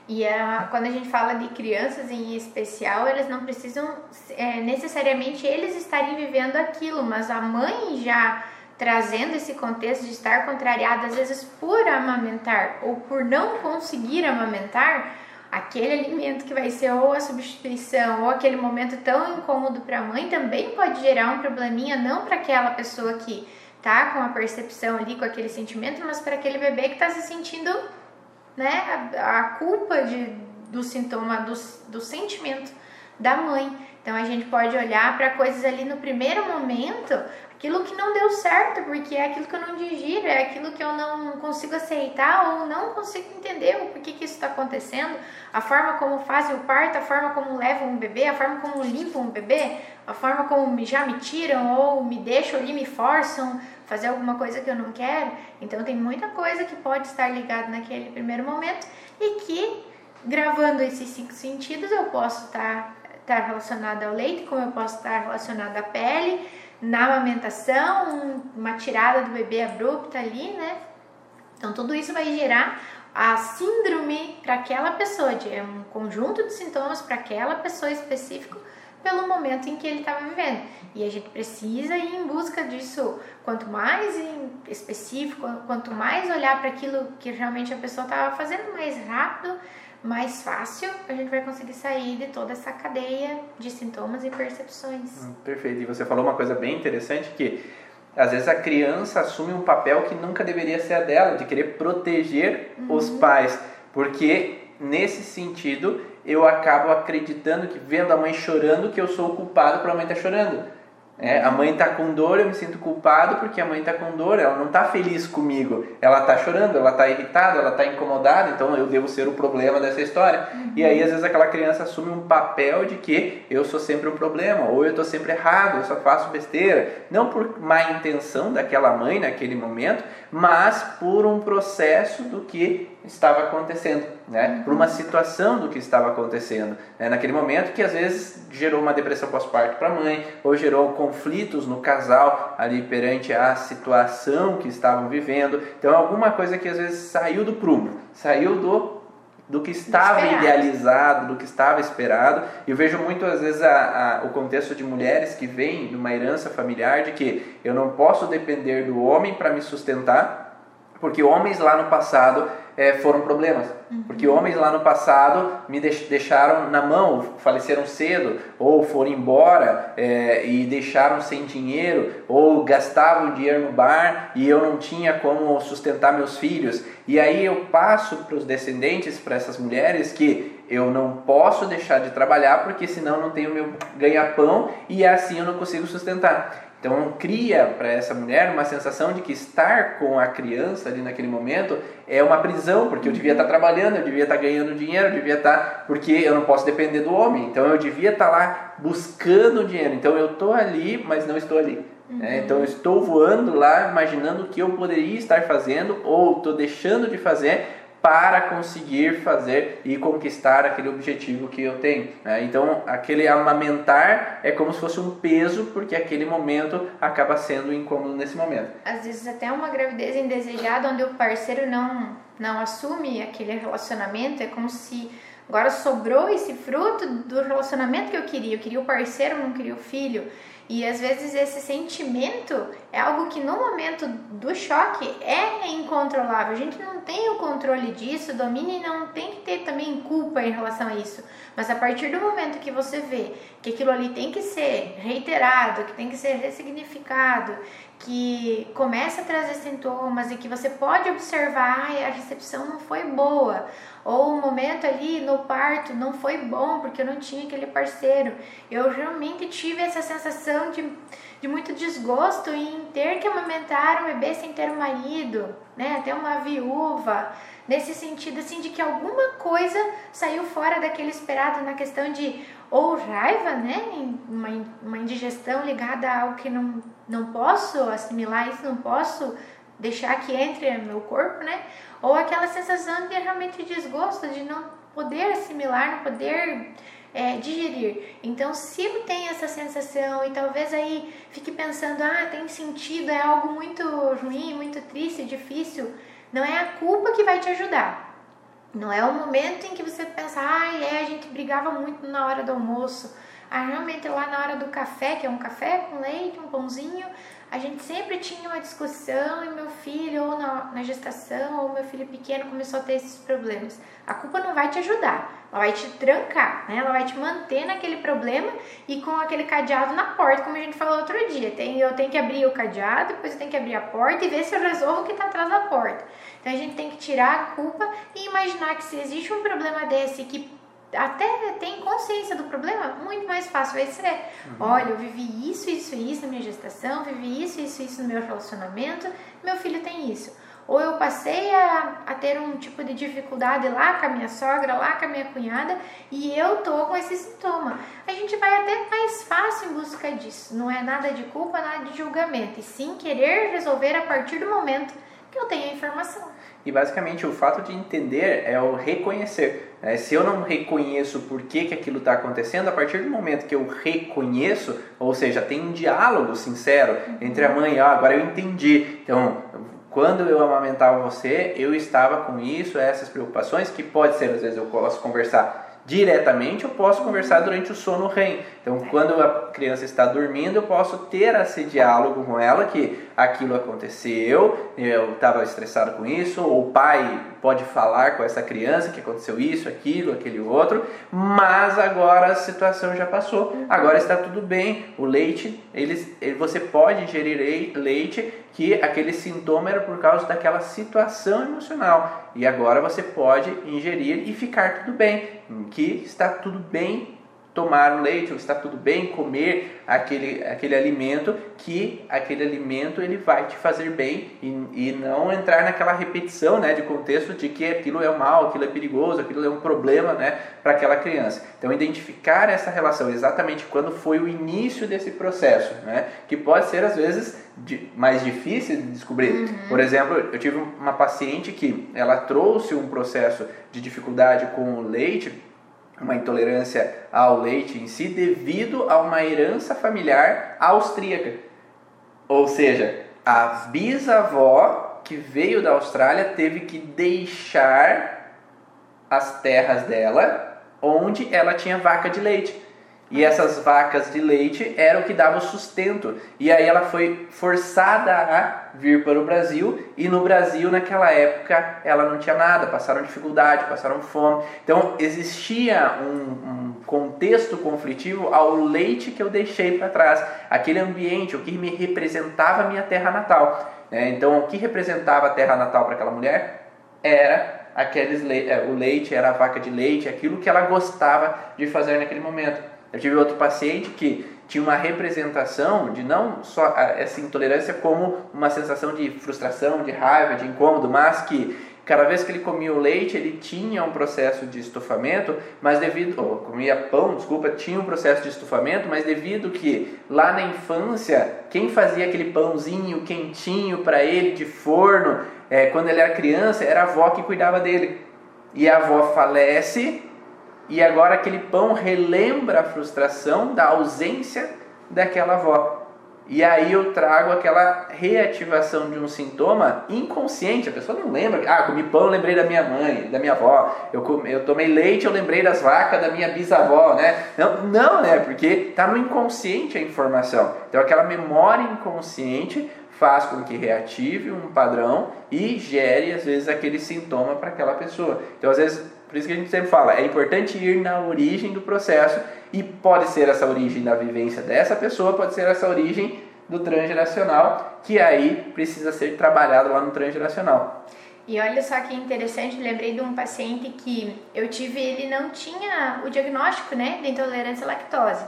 Speaker 2: E a, quando a gente fala de crianças em especial, eles não precisam é, necessariamente eles estarem vivendo aquilo, mas a mãe já trazendo esse contexto de estar contrariada, às vezes por amamentar ou por não conseguir amamentar, aquele alimento que vai ser ou a substituição ou aquele momento tão incômodo para a mãe também pode gerar um probleminha não para aquela pessoa que tá com a percepção ali, com aquele sentimento, mas para aquele bebê que está se sentindo né, a, culpa de, do sintoma, do, do sentimento da mãe. Então a gente pode olhar para coisas ali no primeiro momento, aquilo que não deu certo, porque é aquilo que eu não digiro, é aquilo que eu não consigo aceitar ou não consigo entender o porquê que isso está acontecendo, a forma como fazem o parto, a forma como levam um bebê, a forma como limpam um bebê, a forma como já me tiram ou me deixam ali, me forçam fazer alguma coisa que eu não quero. Então tem muita coisa que pode estar ligada naquele primeiro momento e que gravando esses cinco sentidos eu posso estar, estar relacionada ao leite, como eu posso estar relacionada à pele, na amamentação, uma tirada do bebê abrupta ali, né? Então tudo isso vai gerar a síndrome para aquela pessoa, de é um conjunto de sintomas para aquela pessoa específica pelo momento em que ele estava vivendo. E a gente precisa ir em busca disso, quanto mais específico, quanto mais olhar para aquilo que realmente a pessoa estava fazendo, mais rápido, mais fácil a gente vai conseguir sair de toda essa cadeia de sintomas e percepções.
Speaker 1: Hum, perfeito. E você falou uma coisa bem interessante que às vezes a criança assume um papel que nunca deveria ser a dela, de querer proteger uhum. os pais, porque nesse sentido eu acabo acreditando que vendo a mãe chorando que eu sou o culpado para a mãe estar tá chorando. É, a mãe está com dor, eu me sinto culpado porque a mãe está com dor, ela não está feliz comigo, ela está chorando, ela está irritada, ela está incomodada, então eu devo ser o problema dessa história. Uhum. E aí às vezes aquela criança assume um papel de que eu sou sempre um problema, ou eu estou sempre errado, eu só faço besteira, não por má intenção daquela mãe naquele momento, mas por um processo do que estava acontecendo, né? Por uma situação do que estava acontecendo, né? naquele momento que às vezes gerou uma depressão pós-parto para a mãe, ou gerou conflitos no casal ali perante a situação que estavam vivendo. Então, alguma coisa que às vezes saiu do prumo, saiu do do que estava esperado. idealizado, do que estava esperado. Eu vejo muitas vezes a, a, o contexto de mulheres que vêm de uma herança familiar de que eu não posso depender do homem para me sustentar, porque homens lá no passado é, foram problemas. Uhum. Porque homens lá no passado me deixaram na mão, faleceram cedo, ou foram embora é, e deixaram sem dinheiro, ou gastavam dinheiro no bar e eu não tinha como sustentar meus filhos. E aí eu passo para os descendentes, para essas mulheres, que eu não posso deixar de trabalhar porque senão não tenho meu ganha-pão e assim eu não consigo sustentar. Então cria para essa mulher uma sensação de que estar com a criança ali naquele momento é uma prisão, porque eu devia estar trabalhando, eu devia estar ganhando dinheiro, eu devia estar porque eu não posso depender do homem. Então eu devia estar lá buscando dinheiro. Então eu estou ali, mas não estou ali. Uhum. É, então eu estou voando lá, imaginando o que eu poderia estar fazendo ou estou deixando de fazer para conseguir fazer e conquistar aquele objetivo que eu tenho. Né? Então, aquele amamentar é como se fosse um peso, porque aquele momento acaba sendo incômodo nesse momento.
Speaker 2: Às vezes, até uma gravidez indesejada, onde o parceiro não, não assume aquele relacionamento, é como se Agora sobrou esse fruto do relacionamento que eu queria. Eu queria o parceiro, não queria o filho. E às vezes esse sentimento é algo que no momento do choque é incontrolável. A gente não tem o controle disso, domina e não tem que ter também culpa em relação a isso. Mas a partir do momento que você vê que aquilo ali tem que ser reiterado, que tem que ser ressignificado, que começa a trazer sintomas e que você pode observar, ah, a recepção não foi boa, ou o momento ali no parto não foi bom porque eu não tinha aquele parceiro. Eu realmente tive essa sensação de, de muito desgosto em ter que amamentar um bebê sem ter um marido, né? Até uma viúva. Nesse sentido, assim, de que alguma coisa saiu fora daquele esperado na questão de ou raiva, né? Uma, uma indigestão ligada a algo que não, não posso assimilar isso, não posso deixar que entre no meu corpo, né? Ou aquela sensação de realmente desgosto, de não poder assimilar, não poder é, digerir. Então, se tem essa sensação e talvez aí fique pensando, ah, tem sentido, é algo muito ruim, muito triste, difícil, não é a culpa que vai te ajudar. Não é o momento em que você pensa, ah, é, a gente brigava muito na hora do almoço. Ah, realmente lá na hora do café, que é um café com leite, um pãozinho, a gente sempre tinha uma discussão e meu filho, ou na, na, gestação, ou meu filho pequeno começou a ter esses problemas. A culpa não vai te ajudar, ela vai te trancar, né? ela vai te manter naquele problema e com aquele cadeado na porta, como a gente falou outro dia. Tem, eu tenho que abrir o cadeado, depois eu tenho que abrir a porta e ver se eu resolvo o que está atrás da porta. Então a gente tem que tirar a culpa e imaginar que se existe um problema desse que até tem consciência do problema, muito mais fácil vai ser. Uhum. Olha, eu vivi isso, isso e isso na minha gestação, vivi isso, isso e isso no meu relacionamento, meu filho tem isso. Ou eu passei a, a ter um tipo de dificuldade lá com a minha sogra, lá com a minha cunhada, e eu tô com esse sintoma. A gente vai até mais fácil em busca disso. Não é nada de culpa, nada de julgamento, e sim querer resolver a partir do momento que eu tenho a informação.
Speaker 1: E basicamente o fato de entender é o reconhecer. Né? Se eu não reconheço por que, que aquilo está acontecendo, a partir do momento que eu reconheço, ou seja, tem um diálogo sincero entre a mãe e ah, agora eu entendi. Então, quando eu amamentava você, eu estava com isso, essas preocupações, que pode ser, às vezes eu posso conversar diretamente, eu posso conversar durante o sono REM. Então, quando a criança está dormindo, eu posso ter esse diálogo com ela que aquilo aconteceu, eu estava estressado com isso, o pai pode falar com essa criança que aconteceu isso, aquilo, aquele outro, mas agora a situação já passou, agora está tudo bem. O leite, eles, você pode ingerir leite que aquele sintoma era por causa daquela situação emocional e agora você pode ingerir e ficar tudo bem, que está tudo bem tomar o leite, ou está tudo bem comer aquele, aquele alimento, que aquele alimento ele vai te fazer bem e, e não entrar naquela repetição né, de contexto de que aquilo é mal, aquilo é perigoso, aquilo é um problema né, para aquela criança. Então, identificar essa relação exatamente quando foi o início desse processo, né, que pode ser às vezes mais difícil de descobrir. Uhum. Por exemplo, eu tive uma paciente que ela trouxe um processo de dificuldade com o leite uma intolerância ao leite em si devido a uma herança familiar austríaca. Ou seja, a bisavó que veio da Austrália teve que deixar as terras dela onde ela tinha vaca de leite. E essas vacas de leite eram o que dava o sustento. E aí ela foi forçada a vir para o Brasil. E no Brasil, naquela época, ela não tinha nada. Passaram dificuldade, passaram fome. Então existia um, um contexto conflitivo ao leite que eu deixei para trás. Aquele ambiente, o que me representava a minha terra natal. É, então, o que representava a terra natal para aquela mulher era aqueles le é, o leite, era a vaca de leite, aquilo que ela gostava de fazer naquele momento. Eu tive outro paciente que tinha uma representação de não só essa intolerância como uma sensação de frustração, de raiva, de incômodo, mas que cada vez que ele comia o leite, ele tinha um processo de estufamento, mas devido, ou comia pão, desculpa, tinha um processo de estufamento, mas devido que lá na infância, quem fazia aquele pãozinho quentinho para ele de forno, é, quando ele era criança, era a avó que cuidava dele. E a avó falece e agora aquele pão relembra a frustração da ausência daquela avó. e aí eu trago aquela reativação de um sintoma inconsciente. A pessoa não lembra. Ah, comi pão, lembrei da minha mãe, da minha avó. Eu, eu tomei leite, eu lembrei das vacas da minha bisavó, né? Não, não, né? Porque tá no inconsciente a informação. Então aquela memória inconsciente faz com que reative um padrão e gere às vezes aquele sintoma para aquela pessoa. Então às vezes por isso que a gente sempre fala, é importante ir na origem do processo e pode ser essa origem da vivência dessa pessoa, pode ser essa origem do transgeracional, que aí precisa ser trabalhado lá no transgeracional.
Speaker 2: E olha só que interessante, lembrei de um paciente que eu tive, ele não tinha o diagnóstico, né, de intolerância à lactose.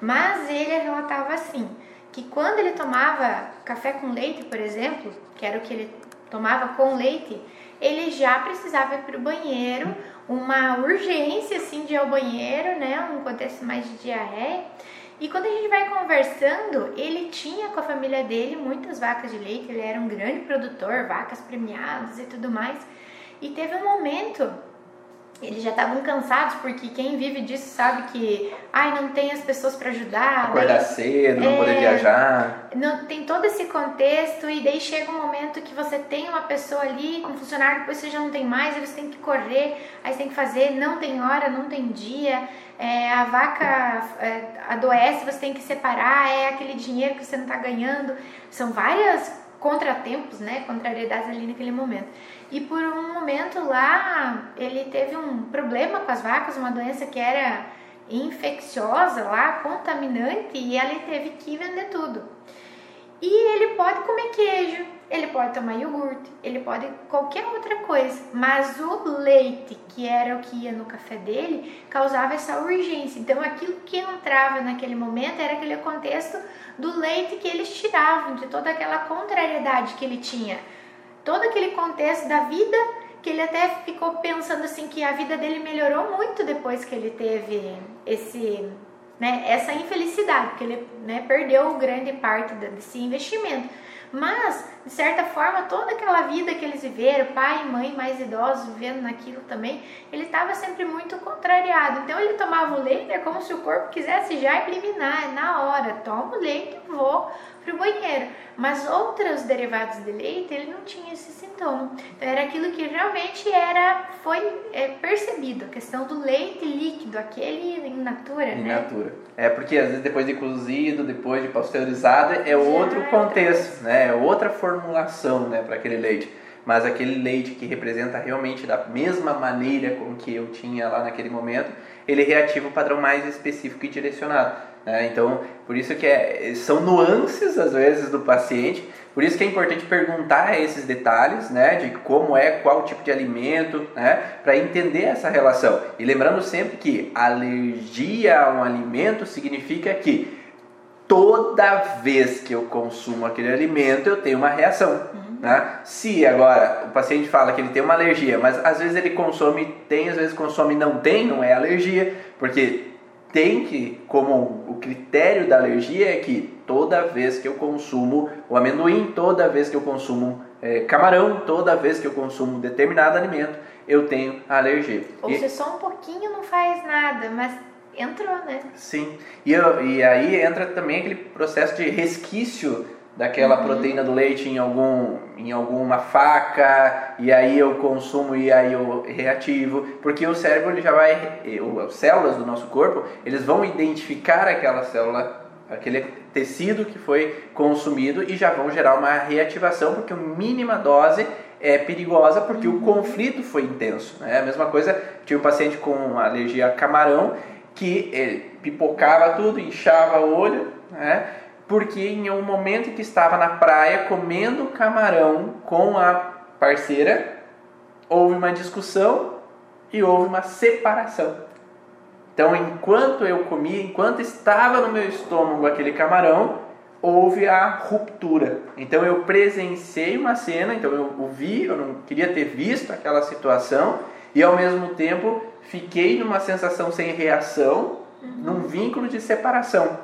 Speaker 2: Mas ele relatava assim, que quando ele tomava café com leite, por exemplo, que era o que ele tomava com leite, ele já precisava ir para o banheiro, uma urgência assim de ir ao banheiro, né, um contexto mais de diarreia. E quando a gente vai conversando, ele tinha com a família dele muitas vacas de leite, ele era um grande produtor, vacas premiadas e tudo mais. E teve um momento eles já estavam cansados porque quem vive disso sabe que ai não tem as pessoas para ajudar
Speaker 1: acordar daí, cedo não é, poder viajar.
Speaker 2: Não tem todo esse contexto e daí chega um momento que você tem uma pessoa ali um funcionário depois você já não tem mais você tem que correr aí você tem que fazer não tem hora não tem dia é, a vaca é, adoece você tem que separar é aquele dinheiro que você não está ganhando. São várias contratempos né contrariedades ali naquele momento e por um momento lá, ele teve um problema com as vacas, uma doença que era infecciosa lá, contaminante, e ele teve que vender tudo. E ele pode comer queijo, ele pode tomar iogurte, ele pode qualquer outra coisa, mas o leite, que era o que ia no café dele, causava essa urgência. Então aquilo que entrava naquele momento era aquele contexto do leite que eles tiravam, de toda aquela contrariedade que ele tinha todo aquele contexto da vida que ele até ficou pensando assim que a vida dele melhorou muito depois que ele teve esse né, essa infelicidade, porque ele né, perdeu grande parte desse investimento. Mas, de certa forma, toda aquela vida que eles viveram, pai e mãe mais idosos vivendo naquilo também, ele estava sempre muito contrariado. Então ele tomava o leite, é como se o corpo quisesse já eliminar, na hora, toma o leite e vou para o banheiro. Mas outros derivados de leite, ele não tinha esse sintoma. Então era aquilo que realmente era foi é, percebido, a questão do leite líquido, aquele in natura, in
Speaker 1: né? natura. É porque às vezes depois de cozido, depois de pasteurizado, é Já outro contexto, né? É outra formulação, né, para aquele leite mas aquele leite que representa realmente da mesma maneira com que eu tinha lá naquele momento, ele reativa o padrão mais específico e direcionado. Né? Então, por isso que é, são nuances às vezes do paciente, por isso que é importante perguntar esses detalhes, né, de como é, qual tipo de alimento, né, para entender essa relação. E lembrando sempre que alergia a um alimento significa que toda vez que eu consumo aquele alimento eu tenho uma reação. Uhum. Né? Se agora o paciente fala que ele tem uma alergia, mas às vezes ele consome, tem, às vezes consome não tem, não é alergia, porque tem que, como o critério da alergia é que toda vez que eu consumo o amendoim, toda vez que eu consumo é, camarão, toda vez que eu consumo determinado alimento, eu tenho alergia.
Speaker 2: Ou e... se só um pouquinho não faz nada, mas entrou, né?
Speaker 1: Sim. E, eu, e aí entra também aquele processo de resquício daquela uhum. proteína do leite em algum em alguma faca e aí eu consumo e aí eu reativo porque o cérebro ele já vai as células do nosso corpo eles vão identificar aquela célula aquele tecido que foi consumido e já vão gerar uma reativação porque a mínima dose é perigosa porque uhum. o conflito foi intenso né a mesma coisa tinha um paciente com alergia a camarão que ele pipocava tudo inchava o olho né porque em um momento que estava na praia comendo camarão com a parceira, houve uma discussão e houve uma separação. Então, enquanto eu comia, enquanto estava no meu estômago aquele camarão, houve a ruptura. Então, eu presenciei uma cena, então eu vi, eu não queria ter visto aquela situação e ao mesmo tempo fiquei numa sensação sem reação, num vínculo de separação.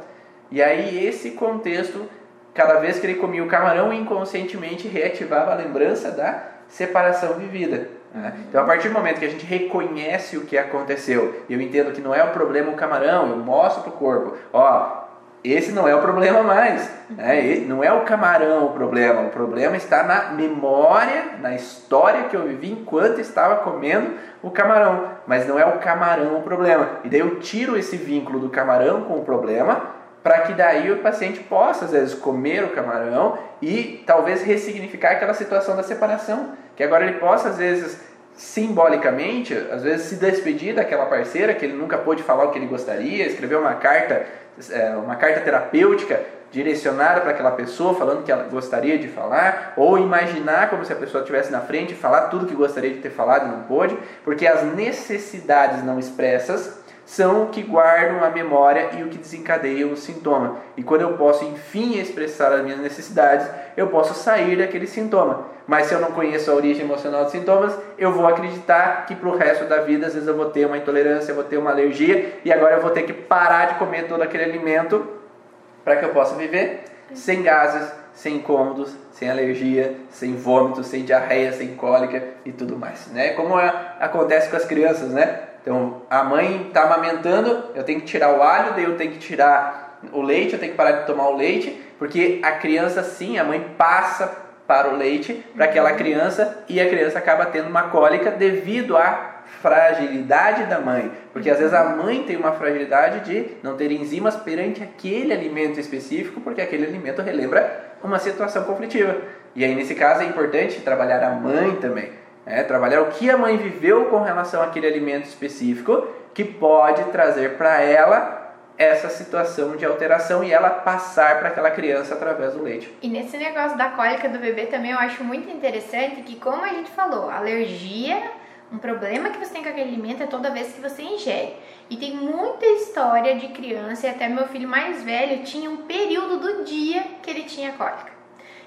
Speaker 1: E aí esse contexto, cada vez que ele comia o camarão, inconscientemente reativava a lembrança da separação vivida. Né? Então, a partir do momento que a gente reconhece o que aconteceu, eu entendo que não é o problema o camarão, eu mostro para o corpo, ó, esse não é o problema mais. Né? Não é o camarão o problema. O problema está na memória, na história que eu vivi enquanto estava comendo o camarão. Mas não é o camarão o problema. E daí eu tiro esse vínculo do camarão com o problema para que daí o paciente possa, às vezes, comer o camarão e talvez ressignificar aquela situação da separação. Que agora ele possa, às vezes, simbolicamente, às vezes se despedir daquela parceira que ele nunca pôde falar o que ele gostaria, escrever uma carta é, uma carta terapêutica direcionada para aquela pessoa, falando que ela gostaria de falar, ou imaginar como se a pessoa estivesse na frente e falar tudo que gostaria de ter falado e não pôde, porque as necessidades não expressas são o que guardam a memória e o que desencadeiam o sintoma. E quando eu posso, enfim, expressar as minhas necessidades, eu posso sair daquele sintoma. Mas se eu não conheço a origem emocional dos sintomas, eu vou acreditar que para o resto da vida, às vezes eu vou ter uma intolerância, eu vou ter uma alergia, e agora eu vou ter que parar de comer todo aquele alimento para que eu possa viver sem gases, sem incômodos, sem alergia, sem vômito, sem diarreia, sem cólica e tudo mais, né? Como é, acontece com as crianças, né? Então, a mãe está amamentando, eu tenho que tirar o alho, daí eu tenho que tirar o leite, eu tenho que parar de tomar o leite, porque a criança sim, a mãe passa para o leite para aquela uhum. criança e a criança acaba tendo uma cólica devido à fragilidade da mãe, porque às vezes a mãe tem uma fragilidade de não ter enzimas perante aquele alimento específico, porque aquele alimento relembra uma situação conflitiva. E aí nesse caso é importante trabalhar a mãe também é, trabalhar o que a mãe viveu com relação àquele alimento específico que pode trazer para ela essa situação de alteração e ela passar para aquela criança através do leite.
Speaker 2: E nesse negócio da cólica do bebê também eu acho muito interessante que, como a gente falou, alergia, um problema que você tem com aquele alimento é toda vez que você ingere. E tem muita história de criança, e até meu filho mais velho tinha um período do dia que ele tinha cólica.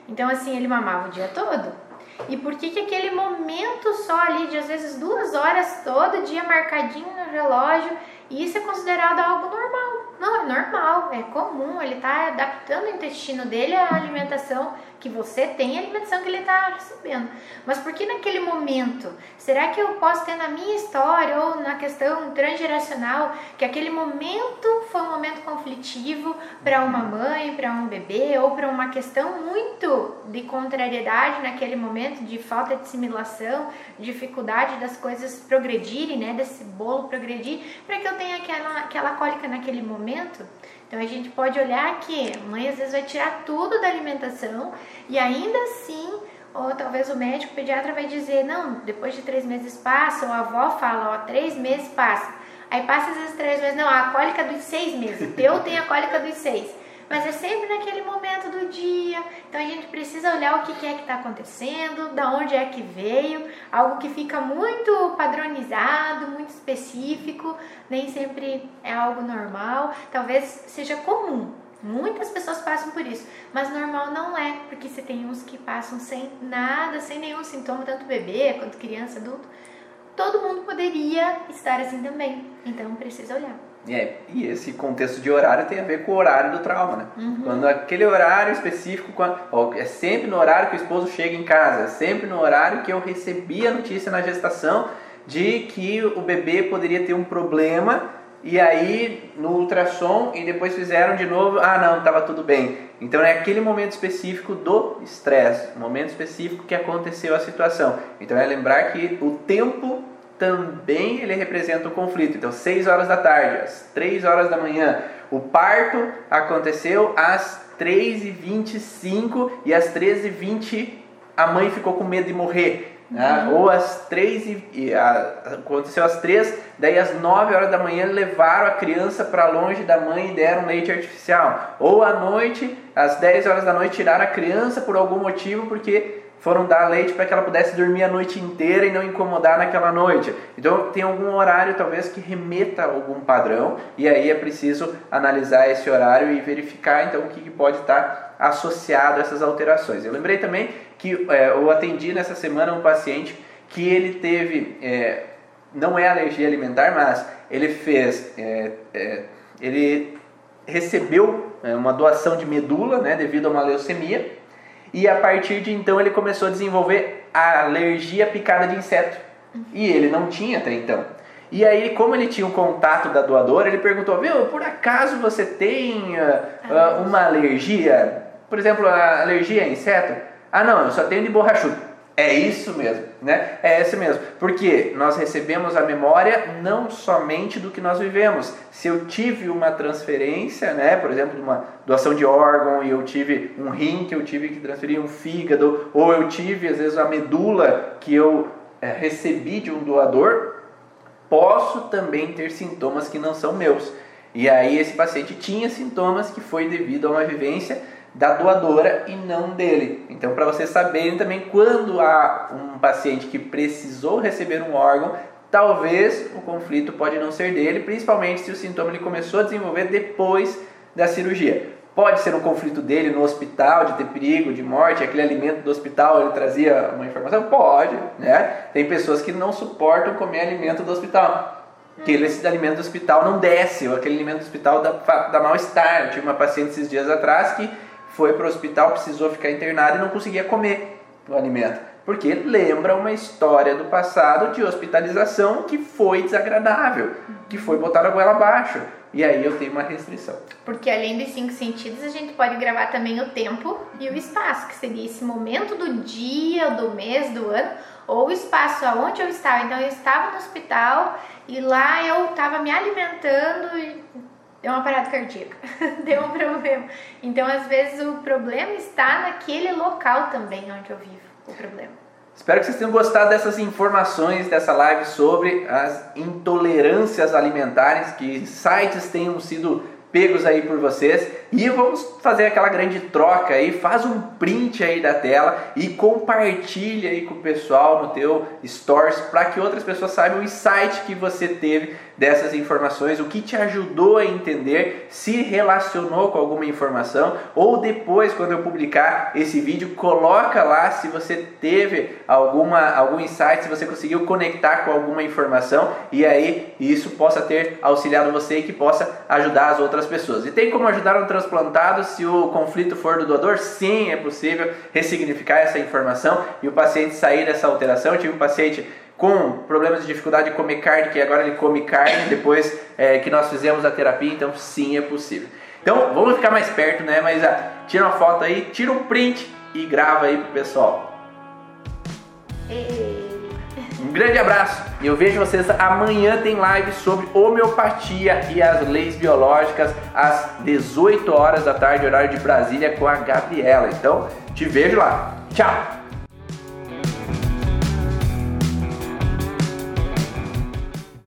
Speaker 2: Então, assim, ele mamava o dia todo e por que, que aquele momento só ali de às vezes duas horas todo dia marcadinho no relógio, isso é considerado algo normal? Não, é normal, é comum, ele está adaptando o intestino dele à alimentação que você tem e a alimentação que ele está recebendo. Mas por que naquele momento? Será que eu posso ter na minha história ou na questão transgeracional que aquele momento foi um momento conflitivo para uma mãe, para um bebê ou para uma questão muito de contrariedade naquele momento, de falta de assimilação, dificuldade das coisas progredirem, né, desse bolo progredir, para que eu tenha aquela, aquela cólica naquele momento? Então a gente pode olhar que a mãe às vezes vai tirar tudo da alimentação e ainda assim, ou talvez o médico o pediatra vai dizer, não, depois de três meses passa, ou a avó fala, ó, três meses passa. Aí passa às vezes três meses, não, a cólica dos seis meses, o teu tem a cólica dos seis mas é sempre naquele momento do dia. Então a gente precisa olhar o que é que está acontecendo, da onde é que veio, algo que fica muito padronizado, muito específico, nem sempre é algo normal, talvez seja comum. Muitas pessoas passam por isso, mas normal não é, porque você tem uns que passam sem nada, sem nenhum sintoma, tanto bebê quanto criança, adulto. Todo mundo poderia estar assim também, então precisa olhar.
Speaker 1: É, e esse contexto de horário tem a ver com o horário do trauma, né? Uhum. Quando aquele horário específico, quando, ó, é sempre no horário que o esposo chega em casa, é sempre no horário que eu recebi a notícia na gestação de que o bebê poderia ter um problema e aí no ultrassom e depois fizeram de novo, ah não, estava tudo bem. Então é aquele momento específico do estresse, momento específico que aconteceu a situação. Então é lembrar que o tempo também ele representa o conflito. Então, 6 horas da tarde, às 3 horas da manhã, o parto aconteceu às 3h25 e às 13h20 a mãe ficou com medo de morrer. Né? Uhum. Ou às 3 e, a, aconteceu às 3, daí às 9 horas da manhã levaram a criança para longe da mãe e deram leite artificial. Ou à noite, às 10 horas da noite, tiraram a criança por algum motivo porque foram dar leite para que ela pudesse dormir a noite inteira e não incomodar naquela noite. Então tem algum horário talvez que remeta a algum padrão e aí é preciso analisar esse horário e verificar então o que pode estar associado a essas alterações. Eu lembrei também que é, eu atendi nessa semana um paciente que ele teve, é, não é alergia alimentar, mas ele fez, é, é ele recebeu é, uma doação de medula, né, devido a uma leucemia e a partir de então ele começou a desenvolver a alergia à picada de inseto. E ele não tinha até então. E aí, como ele tinha o contato da doadora, ele perguntou: Viu, por acaso você tem uh, uma alergia? Por exemplo, a alergia a inseto? Ah, não, eu só tenho de borrachudo. É isso mesmo, né? É esse mesmo. Porque nós recebemos a memória não somente do que nós vivemos. Se eu tive uma transferência, né, por exemplo, uma doação de órgão e eu tive um rim que eu tive que transferir um fígado, ou eu tive às vezes a medula que eu é, recebi de um doador, posso também ter sintomas que não são meus. E aí esse paciente tinha sintomas que foi devido a uma vivência da doadora e não dele. Então, para vocês saberem também quando há um paciente que precisou receber um órgão, talvez o conflito pode não ser dele, principalmente se o sintoma ele começou a desenvolver depois da cirurgia. Pode ser um conflito dele no hospital, de ter perigo, de morte, aquele alimento do hospital ele trazia uma informação? Pode, né? Tem pessoas que não suportam comer alimento do hospital. Que esse alimento do hospital não desce, ou aquele alimento do hospital dá, dá mal-estar. Tive uma paciente esses dias atrás que foi para o hospital, precisou ficar internado e não conseguia comer o alimento. Porque lembra uma história do passado de hospitalização que foi desagradável, que foi botar a goela abaixo. E aí eu tenho uma restrição.
Speaker 2: Porque além dos cinco sentidos, a gente pode gravar também o tempo e o espaço, que seria esse momento do dia, do mês, do ano, ou o espaço aonde eu estava. Então eu estava no hospital e lá eu estava me alimentando e deu uma parada cardíaca, deu um problema. Então, às vezes, o problema está naquele local também onde eu vivo, o problema.
Speaker 1: Espero que vocês tenham gostado dessas informações dessa live sobre as intolerâncias alimentares, que sites tenham sido pegos aí por vocês e vamos fazer aquela grande troca aí, faz um print aí da tela e compartilha aí com o pessoal no teu stories para que outras pessoas saibam o insight que você teve dessas informações, o que te ajudou a entender, se relacionou com alguma informação ou depois quando eu publicar esse vídeo, coloca lá se você teve alguma algum insight, se você conseguiu conectar com alguma informação e aí isso possa ter auxiliado você e que possa ajudar as outras pessoas. E tem como ajudar um transplantado se o conflito for do doador? Sim, é possível ressignificar essa informação e o paciente sair dessa alteração. Eu tive um paciente com problemas de dificuldade de comer carne, que agora ele come carne depois é, que nós fizemos a terapia, então sim é possível. Então vamos ficar mais perto, né? Mas ah, tira uma foto aí, tira um print e grava aí pro pessoal. Um grande abraço e eu vejo vocês amanhã tem live sobre homeopatia e as leis biológicas às 18 horas da tarde, horário de Brasília, com a Gabriela. Então te vejo lá. Tchau!